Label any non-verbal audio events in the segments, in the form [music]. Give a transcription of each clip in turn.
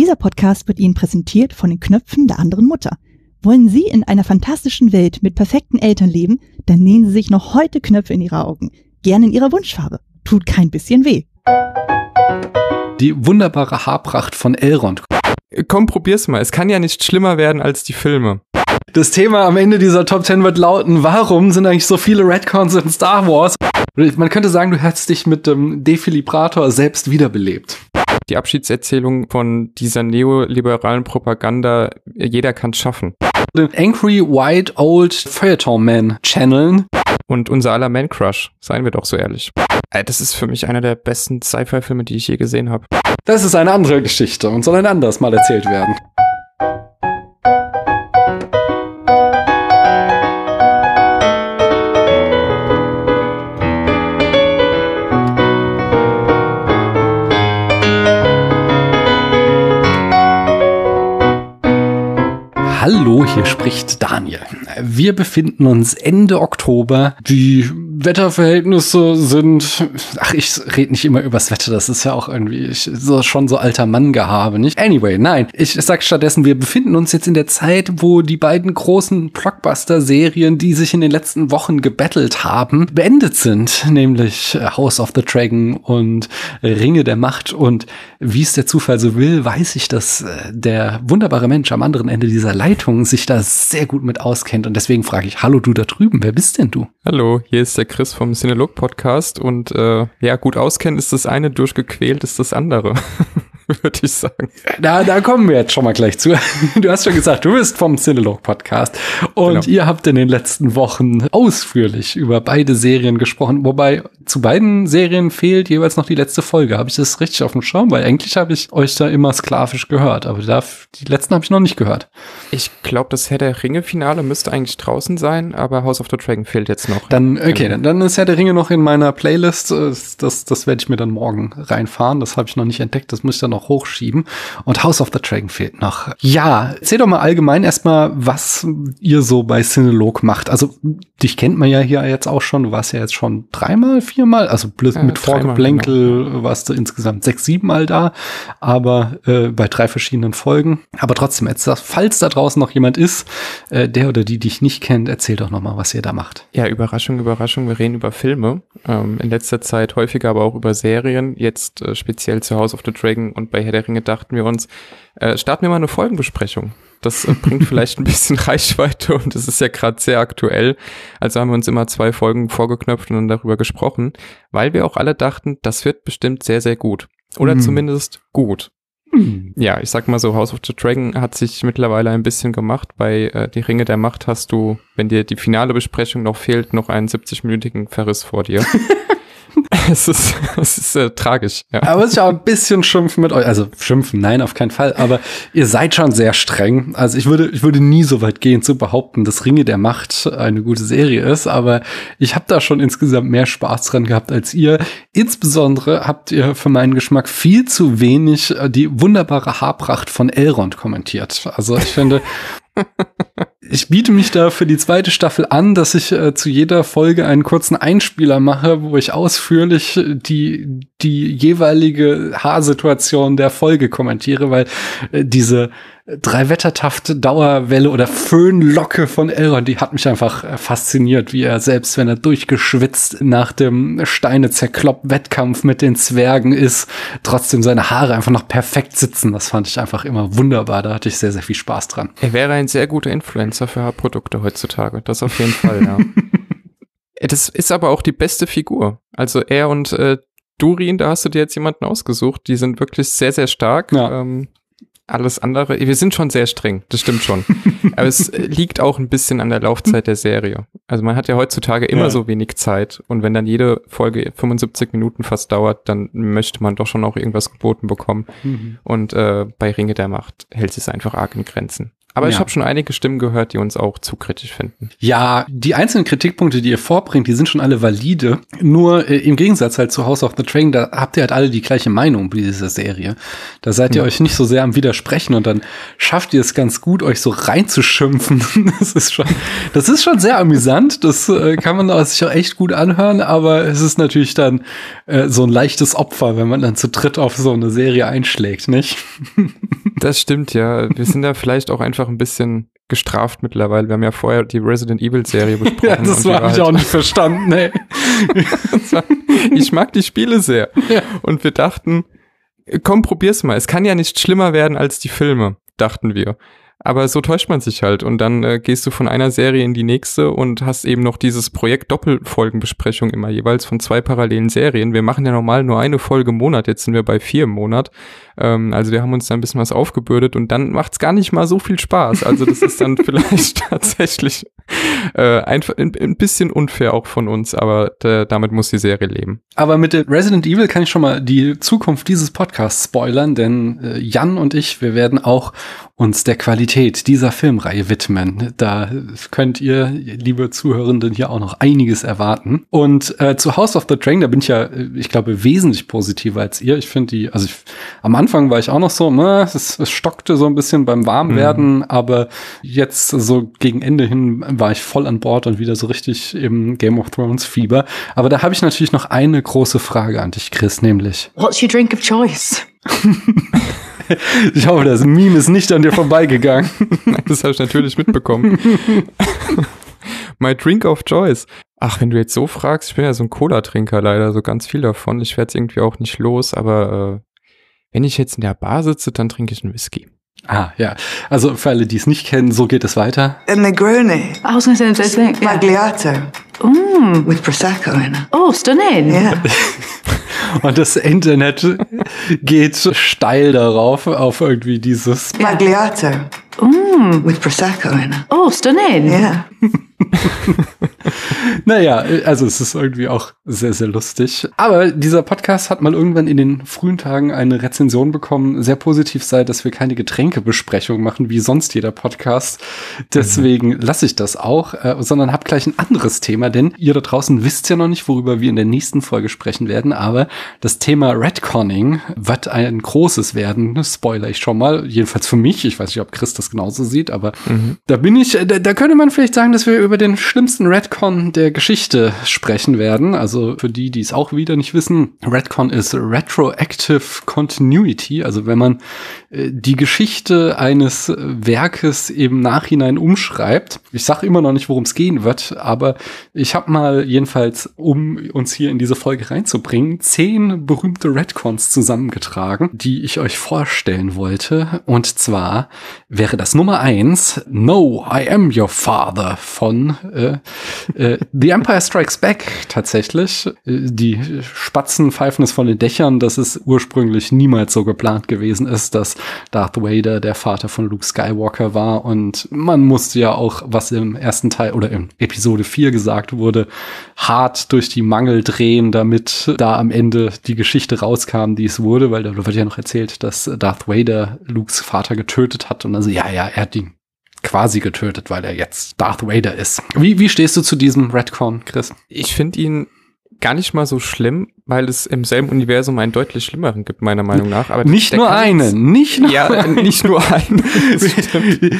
Dieser Podcast wird Ihnen präsentiert von den Knöpfen der anderen Mutter. Wollen Sie in einer fantastischen Welt mit perfekten Eltern leben, dann nähen Sie sich noch heute Knöpfe in Ihre Augen. Gerne in Ihrer Wunschfarbe. Tut kein bisschen weh. Die wunderbare Haarpracht von Elrond. Komm, probier's mal. Es kann ja nicht schlimmer werden als die Filme. Das Thema am Ende dieser Top 10 wird lauten, warum sind eigentlich so viele Redcons in Star Wars? Man könnte sagen, du hättest dich mit dem Defilibrator selbst wiederbelebt. Die Abschiedserzählung von dieser neoliberalen Propaganda, jeder kann's schaffen. Den Angry White Old Feuilleton Man channeln. Und unser aller Man Crush, seien wir doch so ehrlich. Das ist für mich einer der besten Sci-Fi-Filme, die ich je gesehen habe. Das ist eine andere Geschichte und soll ein anderes Mal erzählt werden. Hallo, hier spricht Daniel. Wir befinden uns Ende Oktober. Die Wetterverhältnisse sind, ach, ich rede nicht immer übers Wetter, das ist ja auch irgendwie ich, so, schon so alter Mann-Gehabe, nicht? Anyway, nein, ich sag stattdessen, wir befinden uns jetzt in der Zeit, wo die beiden großen Blockbuster-Serien, die sich in den letzten Wochen gebettelt haben, beendet sind, nämlich House of the Dragon und Ringe der Macht und wie es der Zufall so will, weiß ich, dass äh, der wunderbare Mensch am anderen Ende dieser Leitung sich da sehr gut mit auskennt. Und deswegen frage ich, hallo du da drüben, wer bist denn du? Hallo, hier ist der Chris vom Cinelog Podcast. Und äh, ja, gut auskennen ist das eine, durchgequält ist das andere, [laughs] [laughs] würde ich sagen. Da, da kommen wir jetzt schon mal gleich zu. [laughs] Du hast schon gesagt, du bist vom Cinelog Podcast und Genau. ihr habt in den letzten Wochen ausführlich über beide Serien gesprochen, wobei zu beiden Serien fehlt jeweils noch die letzte Folge. Habe ich das richtig auf dem Schirm? Weil eigentlich habe ich euch da immer sklavisch gehört, aber da, die letzten habe ich noch nicht gehört. Ich glaube, das Herr der Ringe-Finale müsste eigentlich draußen sein, aber House of the Dragon fehlt jetzt noch. Dann, okay, Genau. dann, dann ist Herr der Ringe noch in meiner Playlist. Das, das werde ich mir dann morgen reinfahren. Das habe ich noch nicht entdeckt. Das muss ich dann noch hochschieben. Und House of the Dragon fehlt noch. Ja, erzähl doch mal allgemein erstmal, was ihr so bei Cinelog macht. Also, dich kennt man ja hier jetzt auch schon. Du warst ja jetzt schon dreimal, viermal. Also Ja, mit Vorgeplänkel warst du insgesamt sechs, sieben Mal da. Aber äh, bei drei verschiedenen Folgen. Aber trotzdem, jetzt, falls da draußen noch jemand ist, äh, der oder die dich nicht kennt, erzähl doch noch mal, was ihr da macht. Ja, Überraschung, Überraschung, wir reden über Filme. Ähm, in letzter Zeit häufiger aber auch über Serien. Jetzt äh, speziell zu House of the Dragon und bei Herr der Ringe dachten wir uns, äh, starten wir mal eine Folgenbesprechung. Das äh, bringt vielleicht ein bisschen [laughs] Reichweite und es ist ja gerade sehr aktuell. Also haben wir uns immer zwei Folgen vorgeknöpft und dann darüber gesprochen, weil wir auch alle dachten, das wird bestimmt sehr, sehr gut. Oder Mhm. zumindest gut. Hm. Ja, ich sag mal so, House of the Dragon hat sich mittlerweile ein bisschen gemacht. Bei äh, Die Ringe der Macht hast du, wenn dir die finale Besprechung noch fehlt, noch einen 70-minütigen Verriss vor dir. [laughs] [laughs] es ist, es ist äh, tragisch, ja. Aber es ist ja auch ein bisschen schimpfen mit euch. Also schimpfen, nein, auf keinen Fall. Aber ihr seid schon sehr streng. Also ich würde, ich würde nie so weit gehen zu behaupten, dass Ringe der Macht eine gute Serie ist. Aber ich habe da schon insgesamt mehr Spaß dran gehabt als ihr. Insbesondere habt ihr für meinen Geschmack viel zu wenig äh, die wunderbare Haarpracht von Elrond kommentiert. Also ich finde, [laughs] ich biete mich da für die zweite Staffel an, dass ich äh, zu jeder Folge einen kurzen Einspieler mache, wo ich ausführlich die, die jeweilige Haarsituation der Folge kommentiere, weil äh, diese drei Wettertaft Dauerwelle oder Föhnlocke von Elrond, die hat mich einfach äh, fasziniert, wie er selbst, wenn er durchgeschwitzt nach dem Steine zerklopp Wettkampf mit den Zwergen ist, trotzdem seine Haare einfach noch perfekt sitzen. Das fand ich einfach immer wunderbar. Da hatte ich sehr, sehr viel Spaß dran. Er wäre ein sehr guter Influencer für Haarprodukte heutzutage. Das auf jeden Fall, ja. [laughs] Das ist aber auch die beste Figur. Also er und äh, Durin, da hast du dir jetzt jemanden ausgesucht. Die sind wirklich sehr, sehr stark. Ja. Ähm, alles andere, wir sind schon sehr streng, das stimmt schon. [laughs] Aber es liegt auch ein bisschen an der Laufzeit der Serie. Also man hat ja heutzutage immer Ja. so wenig Zeit und wenn dann jede Folge 75 Minuten fast dauert, dann möchte man doch schon auch irgendwas geboten bekommen. Und äh, bei Ringe der Macht hält es einfach arg in Grenzen. Aber ich Ja. habe schon einige Stimmen gehört, die uns auch zu kritisch finden. Ja, die einzelnen Kritikpunkte, die ihr vorbringt, die sind schon alle valide. Nur äh, im Gegensatz halt zu House of the Dragon, da habt ihr halt alle die gleiche Meinung bei dieser Serie. Da seid ihr Ja. euch nicht so sehr am Widersprechen und dann schafft ihr es ganz gut, euch so reinzuschimpfen. [laughs] Das ist schon, das ist schon sehr amüsant. Das äh, kann man auch sich auch echt gut anhören, aber es ist natürlich dann äh, so ein leichtes Opfer, wenn man dann zu dritt auf so eine Serie einschlägt, nicht? [laughs] Das stimmt, ja. Wir sind da vielleicht auch einfach ein bisschen gestraft mittlerweile. Wir haben ja vorher die Resident Evil Serie [laughs] besprochen. ja, das habe ich halt auch nicht verstanden, ey. [laughs] ich mag die Spiele sehr. Ja. Und wir dachten, komm, probier's mal. Es kann ja nicht schlimmer werden als die Filme, dachten wir. Aber so täuscht man sich halt und dann äh, gehst du von einer Serie in die nächste und hast eben noch dieses Projekt Doppelfolgenbesprechung immer jeweils von zwei parallelen Serien. Wir machen ja normal nur eine Folge im Monat, jetzt sind wir bei vier im Monat. Ähm, also wir haben uns da ein bisschen was aufgebürdet und dann macht's gar nicht mal so viel Spaß. Also das ist dann [laughs] vielleicht tatsächlich [laughs] äh, einfach ein, ein, bisschen unfair auch von uns, aber äh, damit muss die Serie leben. Aber mit Resident Evil kann ich schon mal die Zukunft dieses Podcasts spoilern, denn äh, Jan und ich, wir werden auch uns der Qualität dieser Filmreihe widmen. Da könnt ihr, liebe Zuhörenden, hier auch noch einiges erwarten. Und äh, zu House of the Dragon, da bin ich ja, ich glaube, wesentlich positiver als ihr. Ich finde die, also ich, am Anfang war ich auch noch so, ne, es, es stockte so ein bisschen beim Warmwerden, mhm. aber jetzt so gegen Ende hin war ich voll an Bord und wieder so richtig im Game of Thrones Fieber. Aber da habe ich natürlich noch eine große Frage an dich, Chris, nämlich. What's your drink of choice? [laughs] ich hoffe, das Meme ist nicht an dir vorbeigegangen. [laughs] das habe ich natürlich mitbekommen. [laughs] My drink of choice. Ach, wenn du jetzt so fragst, ich bin ja so ein Cola-Trinker leider, so ganz viel davon. Ich werde es irgendwie auch nicht los, aber äh, wenn ich jetzt in der Bar sitze, dann trinke ich einen Whisky. Ah, ja. Also für alle, die es nicht kennen, so geht es weiter. A Negroni. I was going to say the same thing. Magliato. Mm. With Prosecco in it. Oh, stunning. Yeah. [laughs] Und das Internet geht steil darauf, auf irgendwie dieses Magliato. Mm. With Prosecco in it. Oh, stunning. Yeah. [laughs] [laughs] naja, also es ist irgendwie auch sehr, sehr lustig. Aber dieser Podcast hat mal irgendwann in den frühen Tagen eine Rezension bekommen, sehr positiv sei, dass wir keine Getränkebesprechung machen, wie sonst jeder Podcast. Deswegen mhm. lasse ich das auch, äh, sondern habe gleich ein anderes Thema, denn ihr da draußen wisst ja noch nicht, worüber wir in der nächsten Folge sprechen werden, aber das Thema Redconning wird ein großes werden, spoiler ich schon mal, jedenfalls für mich. Ich weiß nicht, ob Chris das genauso sieht, aber mhm. da bin ich, da, da könnte man vielleicht sagen, dass wir über den schlimmsten Redcon der Geschichte sprechen werden. Also für die, die es auch wieder nicht wissen, Redcon ist Retroactive Continuity. Also wenn man die Geschichte eines Werkes im Nachhinein umschreibt. Ich sage immer noch nicht, worum es gehen wird, aber ich habe mal jedenfalls, um uns hier in diese Folge reinzubringen, zehn berühmte Redcons zusammengetragen, die ich euch vorstellen wollte. Und zwar wäre das Nummer eins No, I Am Your Father von äh, äh, The Empire Strikes Back tatsächlich. Äh, die Spatzen pfeifen es von den Dächern, dass es ursprünglich niemals so geplant gewesen ist, dass Darth Vader der Vater von Luke Skywalker war. Und man musste ja auch, was im ersten Teil oder in Episode 4 gesagt wurde, hart durch die Mangel drehen, damit da am Ende die Geschichte rauskam, die es wurde, weil da wird ja noch erzählt, dass Darth Vader Lukes Vater getötet hat und also ja, ja, er hat ihn quasi getötet, weil er jetzt Darth Vader ist. Wie, wie stehst du zu diesem Redcon, Chris? Ich finde ihn gar nicht mal so schlimm, weil es im selben Universum einen deutlich schlimmeren gibt, meiner Meinung nach. Aber nicht nur einen, nicht nur ja, [laughs] nicht nur einen.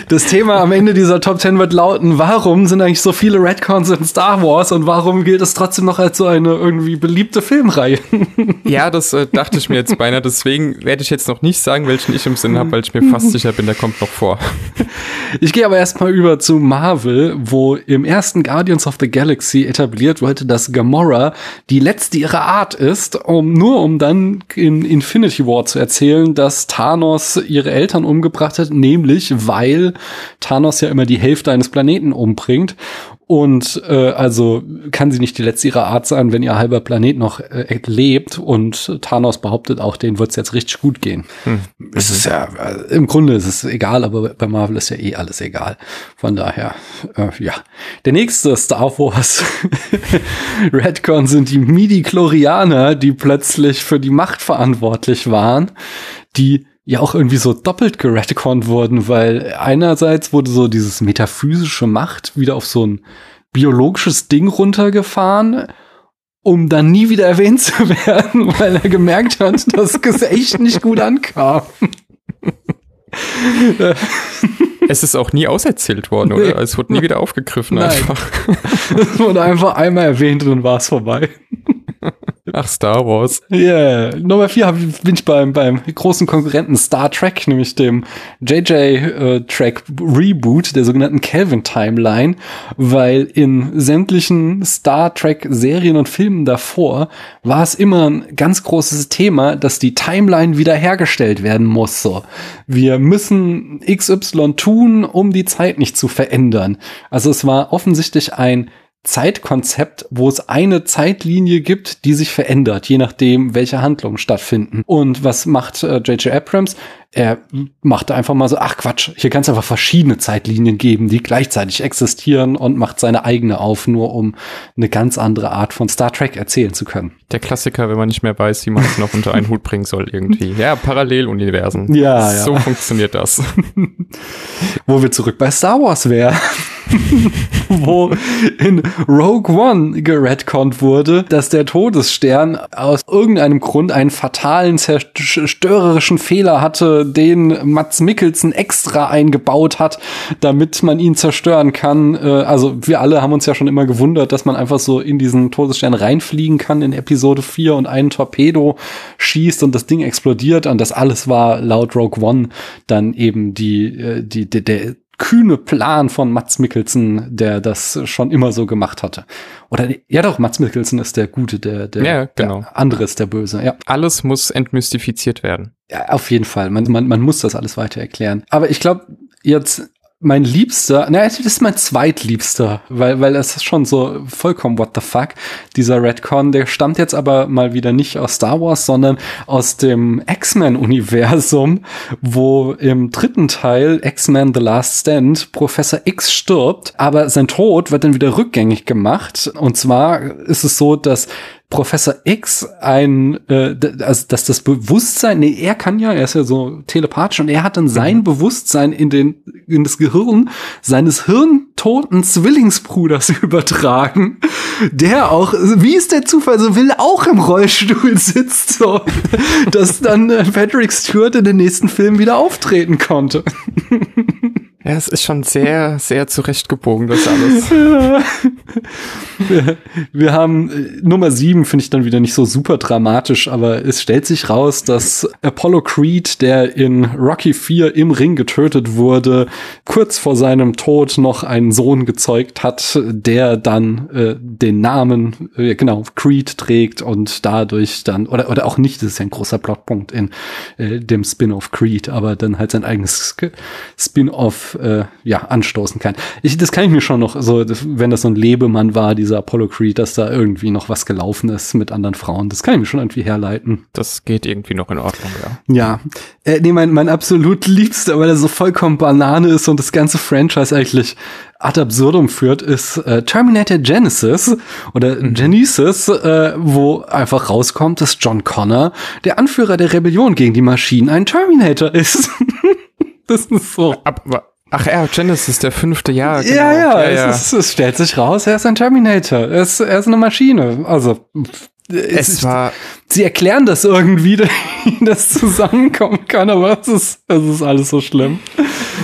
das Thema am Ende dieser Top 10 wird lauten, warum sind eigentlich so viele Redcons in Star Wars und warum gilt es trotzdem noch als so eine irgendwie beliebte Filmreihe? [laughs] ja, das äh, dachte ich mir jetzt beinahe. Deswegen werde ich jetzt noch nicht sagen, welchen ich im Sinn habe, weil ich mir fast sicher bin, der kommt noch vor. Ich gehe aber erstmal über zu Marvel, wo im ersten Guardians of the Galaxy etabliert wurde, dass Gamora die letzte ihrer Art ist, um nur um dann in Infinity War zu erzählen, dass Thanos ihre Eltern umgebracht hat, nämlich weil Thanos ja immer die Hälfte eines Planeten umbringt und äh, also kann sie nicht die letzte ihrer Art sein, wenn ihr halber Planet noch äh, lebt. Und Thanos behauptet auch, denen wird es jetzt richtig gut gehen. Hm. Es ist ja, äh, im Grunde ist es egal, aber bei Marvel ist ja eh alles egal. Von daher, äh, ja. Der nächste Star Wars [laughs] Redcon sind die Midi-Chlorianer, die plötzlich für die Macht verantwortlich waren, die ja auch irgendwie so doppelt geretconnt wurden, weil einerseits wurde so dieses metaphysische Macht wieder auf so ein biologisches Ding runtergefahren, um dann nie wieder erwähnt zu [laughs] werden, weil er gemerkt hat, dass es echt nicht gut ankam. es ist auch nie auserzählt worden, oder? Nee. Es wurde nie wieder aufgegriffen Nein. einfach. Es wurde einfach einmal erwähnt und dann war es vorbei. Ach, Star Wars. Yeah. Nummer vier bin ich beim, beim großen Konkurrenten Star Trek, nämlich dem JJ-Track äh, Reboot der sogenannten Kelvin Timeline, weil in sämtlichen Star Trek Serien und Filmen davor war es immer ein ganz großes Thema, dass die Timeline wiederhergestellt werden muss. So. Wir müssen XY tun, um die Zeit nicht zu verändern. Also es war offensichtlich ein Zeitkonzept, wo es eine Zeitlinie gibt, die sich verändert, je nachdem, welche Handlungen stattfinden. Und was macht J.J. Äh, Abrams? Er macht einfach mal so, ach Quatsch, hier kann es einfach verschiedene Zeitlinien geben, die gleichzeitig existieren und macht seine eigene auf, nur um eine ganz andere Art von Star Trek erzählen zu können. Der Klassiker, wenn man nicht mehr weiß, wie man es noch unter einen Hut bringen soll irgendwie. Ja, Paralleluniversen. Ja, ja. So funktioniert das. [laughs] Wo wir zurück bei Star Wars wären. [laughs] wo in Rogue One geredconnt wurde, dass der Todesstern aus irgendeinem Grund einen fatalen, zerstörerischen Fehler hatte, den Mats Mikkelsen extra eingebaut hat, damit man ihn zerstören kann. Äh, also wir alle haben uns ja schon immer gewundert, dass man einfach so in diesen Todesstern reinfliegen kann in Episode 4 und einen Torpedo schießt und das Ding explodiert und das alles war laut Rogue One dann eben die, äh, die, die der kühne Plan von Mats Mikkelsen, der das schon immer so gemacht hatte. Oder ja doch, Mats Mikkelsen ist der Gute, der, der, ja, genau. der andere ist der Böse. Ja. Alles muss entmystifiziert werden. Ja, auf jeden Fall. Man, man, man muss das alles weiter erklären. Aber ich glaube, jetzt mein Liebster, na, das ist mein zweitliebster, weil, weil es ist schon so vollkommen what the fuck. Dieser Redcon, der stammt jetzt aber mal wieder nicht aus Star Wars, sondern aus dem X-Men-Universum, wo im dritten Teil X-Men The Last Stand Professor X stirbt, aber sein Tod wird dann wieder rückgängig gemacht. Und zwar ist es so, dass Professor X ein, äh, also dass das Bewusstsein, nee, er kann ja, er ist ja so telepathisch und er hat dann sein mhm. Bewusstsein in den in das Gehirn seines hirntoten Zwillingsbruders [laughs] übertragen, der auch, wie es der Zufall so will, auch im Rollstuhl sitzt, so, dass dann äh, Patrick Stewart in den nächsten Film wieder auftreten konnte. [laughs] Ja, es ist schon sehr, sehr zurechtgebogen, das alles. [laughs] wir, haben äh, Nummer sieben, finde ich dann wieder nicht so super dramatisch, aber es stellt sich raus, dass Apollo Creed, der in Rocky 4 im Ring getötet wurde, kurz vor seinem Tod noch einen Sohn gezeugt hat, der dann äh, den Namen, äh, genau, Creed trägt und dadurch dann, oder, oder auch nicht, das ist ja ein großer Plotpunkt in äh, dem Spin-off Creed, aber dann halt sein eigenes Spin-off äh, ja, anstoßen kann. Ich, das kann ich mir schon noch so, wenn das so ein Lebemann war, dieser Apollo Creed, dass da irgendwie noch was gelaufen ist mit anderen Frauen, das kann ich mir schon irgendwie herleiten. Das geht irgendwie noch in Ordnung, ja. Ja. Äh, nee, mein, mein absolut liebster, weil er so vollkommen Banane ist und das ganze Franchise eigentlich ad absurdum führt, ist äh, Terminator Genesis oder mhm. Genesis, äh, wo einfach rauskommt, dass John Connor, der Anführer der Rebellion gegen die Maschinen, ein Terminator ist. [laughs] das ist so. Aber, Ach ja, Genesis, der fünfte Jahr. Genau. Ja, ja, ja, ja. Es, es, stellt sich raus, er ist ein Terminator. Er ist, er ist eine Maschine. Also es, es war. Sie erklären das irgendwie, [laughs] dass zusammenkommen kann, aber es ist, es ist alles so schlimm.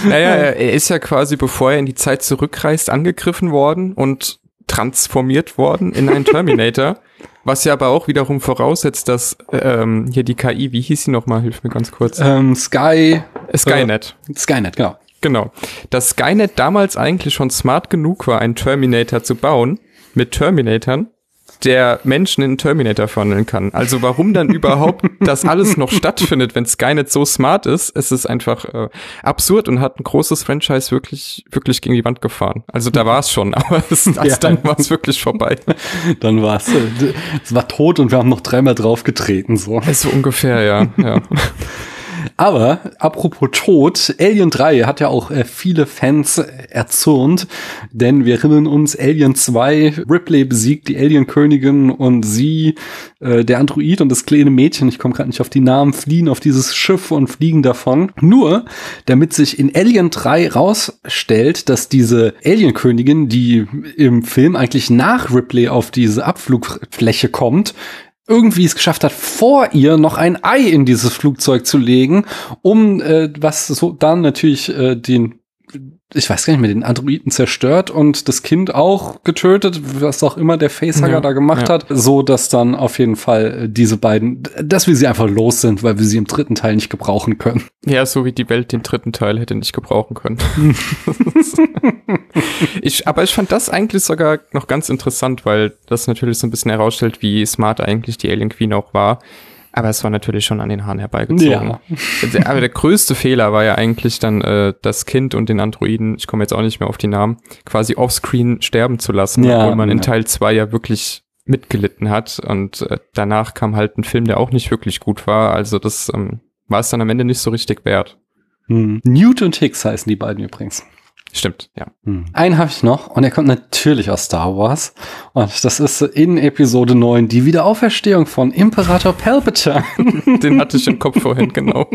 Naja, er, er ist ja quasi, bevor er in die Zeit zurückreist, angegriffen worden und transformiert worden in einen Terminator. [laughs] Was ja aber auch wiederum voraussetzt, dass ähm, hier die KI, wie hieß sie nochmal? Hilf mir ganz kurz. Ähm, Sky. Skynet. Äh, Skynet, genau. Genau. Dass Skynet damals eigentlich schon smart genug war, einen Terminator zu bauen, mit Terminatoren, der Menschen in Terminator verwandeln kann. Also warum dann überhaupt [laughs] das alles noch stattfindet, wenn Skynet so smart ist, es ist einfach äh, absurd und hat ein großes Franchise wirklich wirklich gegen die Wand gefahren. Also da war es schon, [laughs] aber es, also ja. dann war es wirklich vorbei. [laughs] Dann war es, äh, es war tot und wir haben noch dreimal draufgetreten so. So ungefähr, ja. ja. Aber apropos Tod, Alien 3 hat ja auch äh, viele Fans erzürnt, denn wir erinnern uns, Alien 2, Ripley besiegt die Alien-Königin und sie, äh, der Android und das kleine Mädchen, ich komme gerade nicht auf die Namen, fliehen auf dieses Schiff und fliegen davon. Nur, damit sich in Alien 3 rausstellt, dass diese Alien-Königin, die im Film eigentlich nach Ripley auf diese Abflugfläche kommt, irgendwie es geschafft hat, vor ihr noch ein Ei in dieses Flugzeug zu legen, um äh, was so dann natürlich äh, den ich weiß gar nicht mehr, den Androiden zerstört und das Kind auch getötet, was auch immer der Facehugger ja, da gemacht ja. hat, so dass dann auf jeden Fall diese beiden, dass wir sie einfach los sind, weil wir sie im dritten Teil nicht gebrauchen können. Ja, so wie die Welt den dritten Teil hätte nicht gebrauchen können. [laughs] ich, aber ich fand das eigentlich sogar noch ganz interessant, weil das natürlich so ein bisschen herausstellt, wie smart eigentlich die Alien Queen auch war aber es war natürlich schon an den Haaren herbeigezogen. Ja. Aber der größte Fehler war ja eigentlich dann äh, das Kind und den Androiden, ich komme jetzt auch nicht mehr auf die Namen, quasi offscreen sterben zu lassen, ja, obwohl man ja. in Teil 2 ja wirklich mitgelitten hat. Und äh, danach kam halt ein Film, der auch nicht wirklich gut war. Also das ähm, war es dann am Ende nicht so richtig wert. Hm. Newt und Hicks heißen die beiden übrigens. Stimmt, ja. Hm. Einen habe ich noch und der kommt natürlich aus Star Wars. Und das ist in Episode 9 die Wiederauferstehung von Imperator Palpatine. [laughs] Den hatte ich im Kopf vorhin, genau.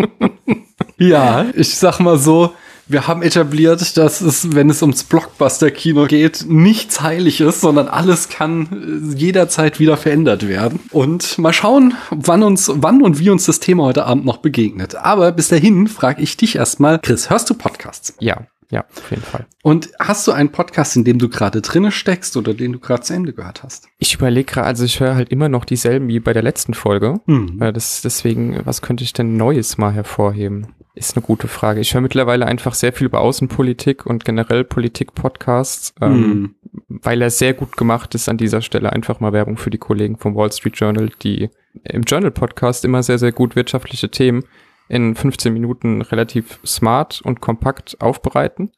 [laughs] ja, ich sag mal so, wir haben etabliert, dass es, wenn es ums Blockbuster-Kino geht, nichts heilig ist, sondern alles kann äh, jederzeit wieder verändert werden. Und mal schauen, wann uns, wann und wie uns das Thema heute Abend noch begegnet. Aber bis dahin frage ich dich erstmal, Chris, hörst du Podcasts? Ja. Ja, auf jeden Fall. Und hast du einen Podcast, in dem du gerade drinne steckst oder den du gerade zu Ende gehört hast? Ich überlege gerade, also ich höre halt immer noch dieselben wie bei der letzten Folge. Mhm. Das, deswegen, was könnte ich denn Neues mal hervorheben? Ist eine gute Frage. Ich höre mittlerweile einfach sehr viel über Außenpolitik und generell Politik-Podcasts, ähm, mhm. weil er sehr gut gemacht ist an dieser Stelle. Einfach mal Werbung für die Kollegen vom Wall Street Journal, die im Journal-Podcast immer sehr, sehr gut wirtschaftliche Themen in 15 Minuten relativ smart und kompakt aufbereiten.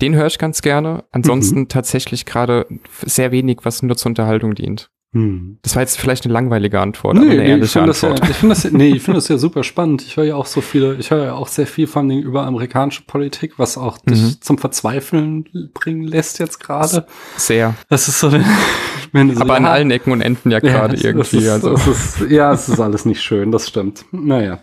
Den höre ich ganz gerne. Ansonsten mhm. tatsächlich gerade sehr wenig, was nur zur Unterhaltung dient. Hm. Das war jetzt vielleicht eine langweilige Antwort, nee, aber eine nee, ehrliche ich Antwort. Ja, ich finde das, nee, ich finde das ja super spannend. Ich höre ja auch so viele, ich höre ja auch sehr viel von über amerikanische Politik, was auch dich mhm. zum Verzweifeln bringen lässt jetzt gerade. Sehr. Das ist so, so aber ja, an allen Ecken und Enden ja gerade ja, irgendwie. Ist, also. Ist, ja, es ist alles nicht schön, das stimmt. Naja.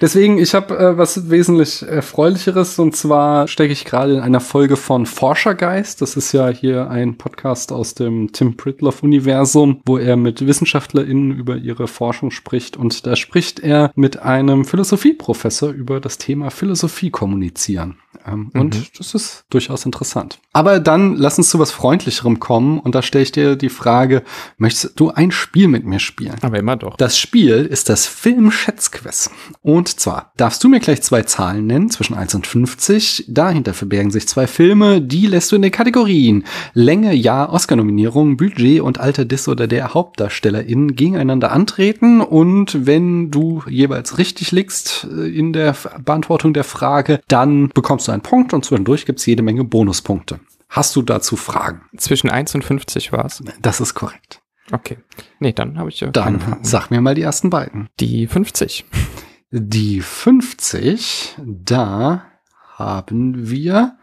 Deswegen, ich habe äh, was wesentlich erfreulicheres und zwar stecke ich gerade in einer Folge von Forschergeist. Das ist ja hier ein Podcast aus dem Tim Pritloff Universum, wo er mit WissenschaftlerInnen über ihre Forschung spricht. Und da spricht er mit einem Philosophieprofessor über das Thema Philosophie kommunizieren. Ähm, mhm. Und das ist durchaus interessant. Aber dann lass uns zu was Freundlicherem kommen. Und da stelle ich dir die Frage, möchtest du ein Spiel mit mir spielen? Aber immer doch. Das Spiel ist das Film-Schätzquiz. Und zwar darfst du mir gleich zwei Zahlen nennen, zwischen 1 und 50. Dahinter verbergen sich zwei Filme. Die lässt du in den Kategorien Länge, Jahr, Oscar-Nominierung, Budget und Alter des oder der HauptdarstellerInnen gegeneinander antreten. Und wenn du jeweils richtig liegst äh, in der Beantwortung der Frage, dann bekommst du einen Punkt und zwischendurch gibt's jede Menge Bonuspunkte. Hast du dazu Fragen? Zwischen 1 und 50 war's. Das ist korrekt. Okay. Nee, dann habe ich ja. Dann sag mir mal die ersten beiden. Die 50. Die 50, da haben wir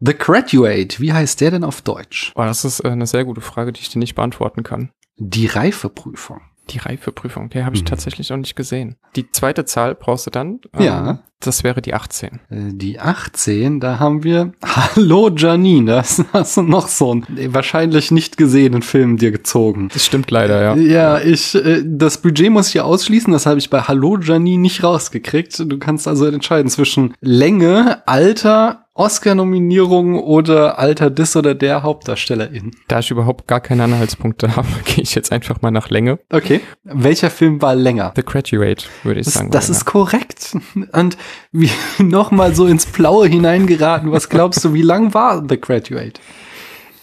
The Graduate. Wie heißt der denn auf Deutsch? Oh, das ist äh, eine sehr gute Frage, die ich dir nicht beantworten kann. Die Reifeprüfung. Die Reifeprüfung, okay, habe ich hm. tatsächlich noch nicht gesehen. Die zweite Zahl brauchst du dann. Ähm, ja. Das wäre die 18. Äh, die 18, da haben wir [laughs] Hallo Janine, das [laughs] hast du noch so einen wahrscheinlich nicht gesehenen Film dir gezogen. Das stimmt leider, ja. Ja, ich, äh, das Budget muss ich ausschließen, das habe ich bei Hallo Janine nicht rausgekriegt. Du kannst also entscheiden zwischen Länge, Alter Oscar-Nominierung oder Alter des oder der Hauptdarstellerin? Da ich überhaupt gar keine Anhaltspunkte [laughs] habe, gehe ich jetzt einfach mal nach Länge. Okay. Welcher Film war länger? The Graduate, würde ich das, sagen. Das ist korrekt. Und wie [laughs] nochmal so ins Blaue hineingeraten, was glaubst du, wie lang war The Graduate?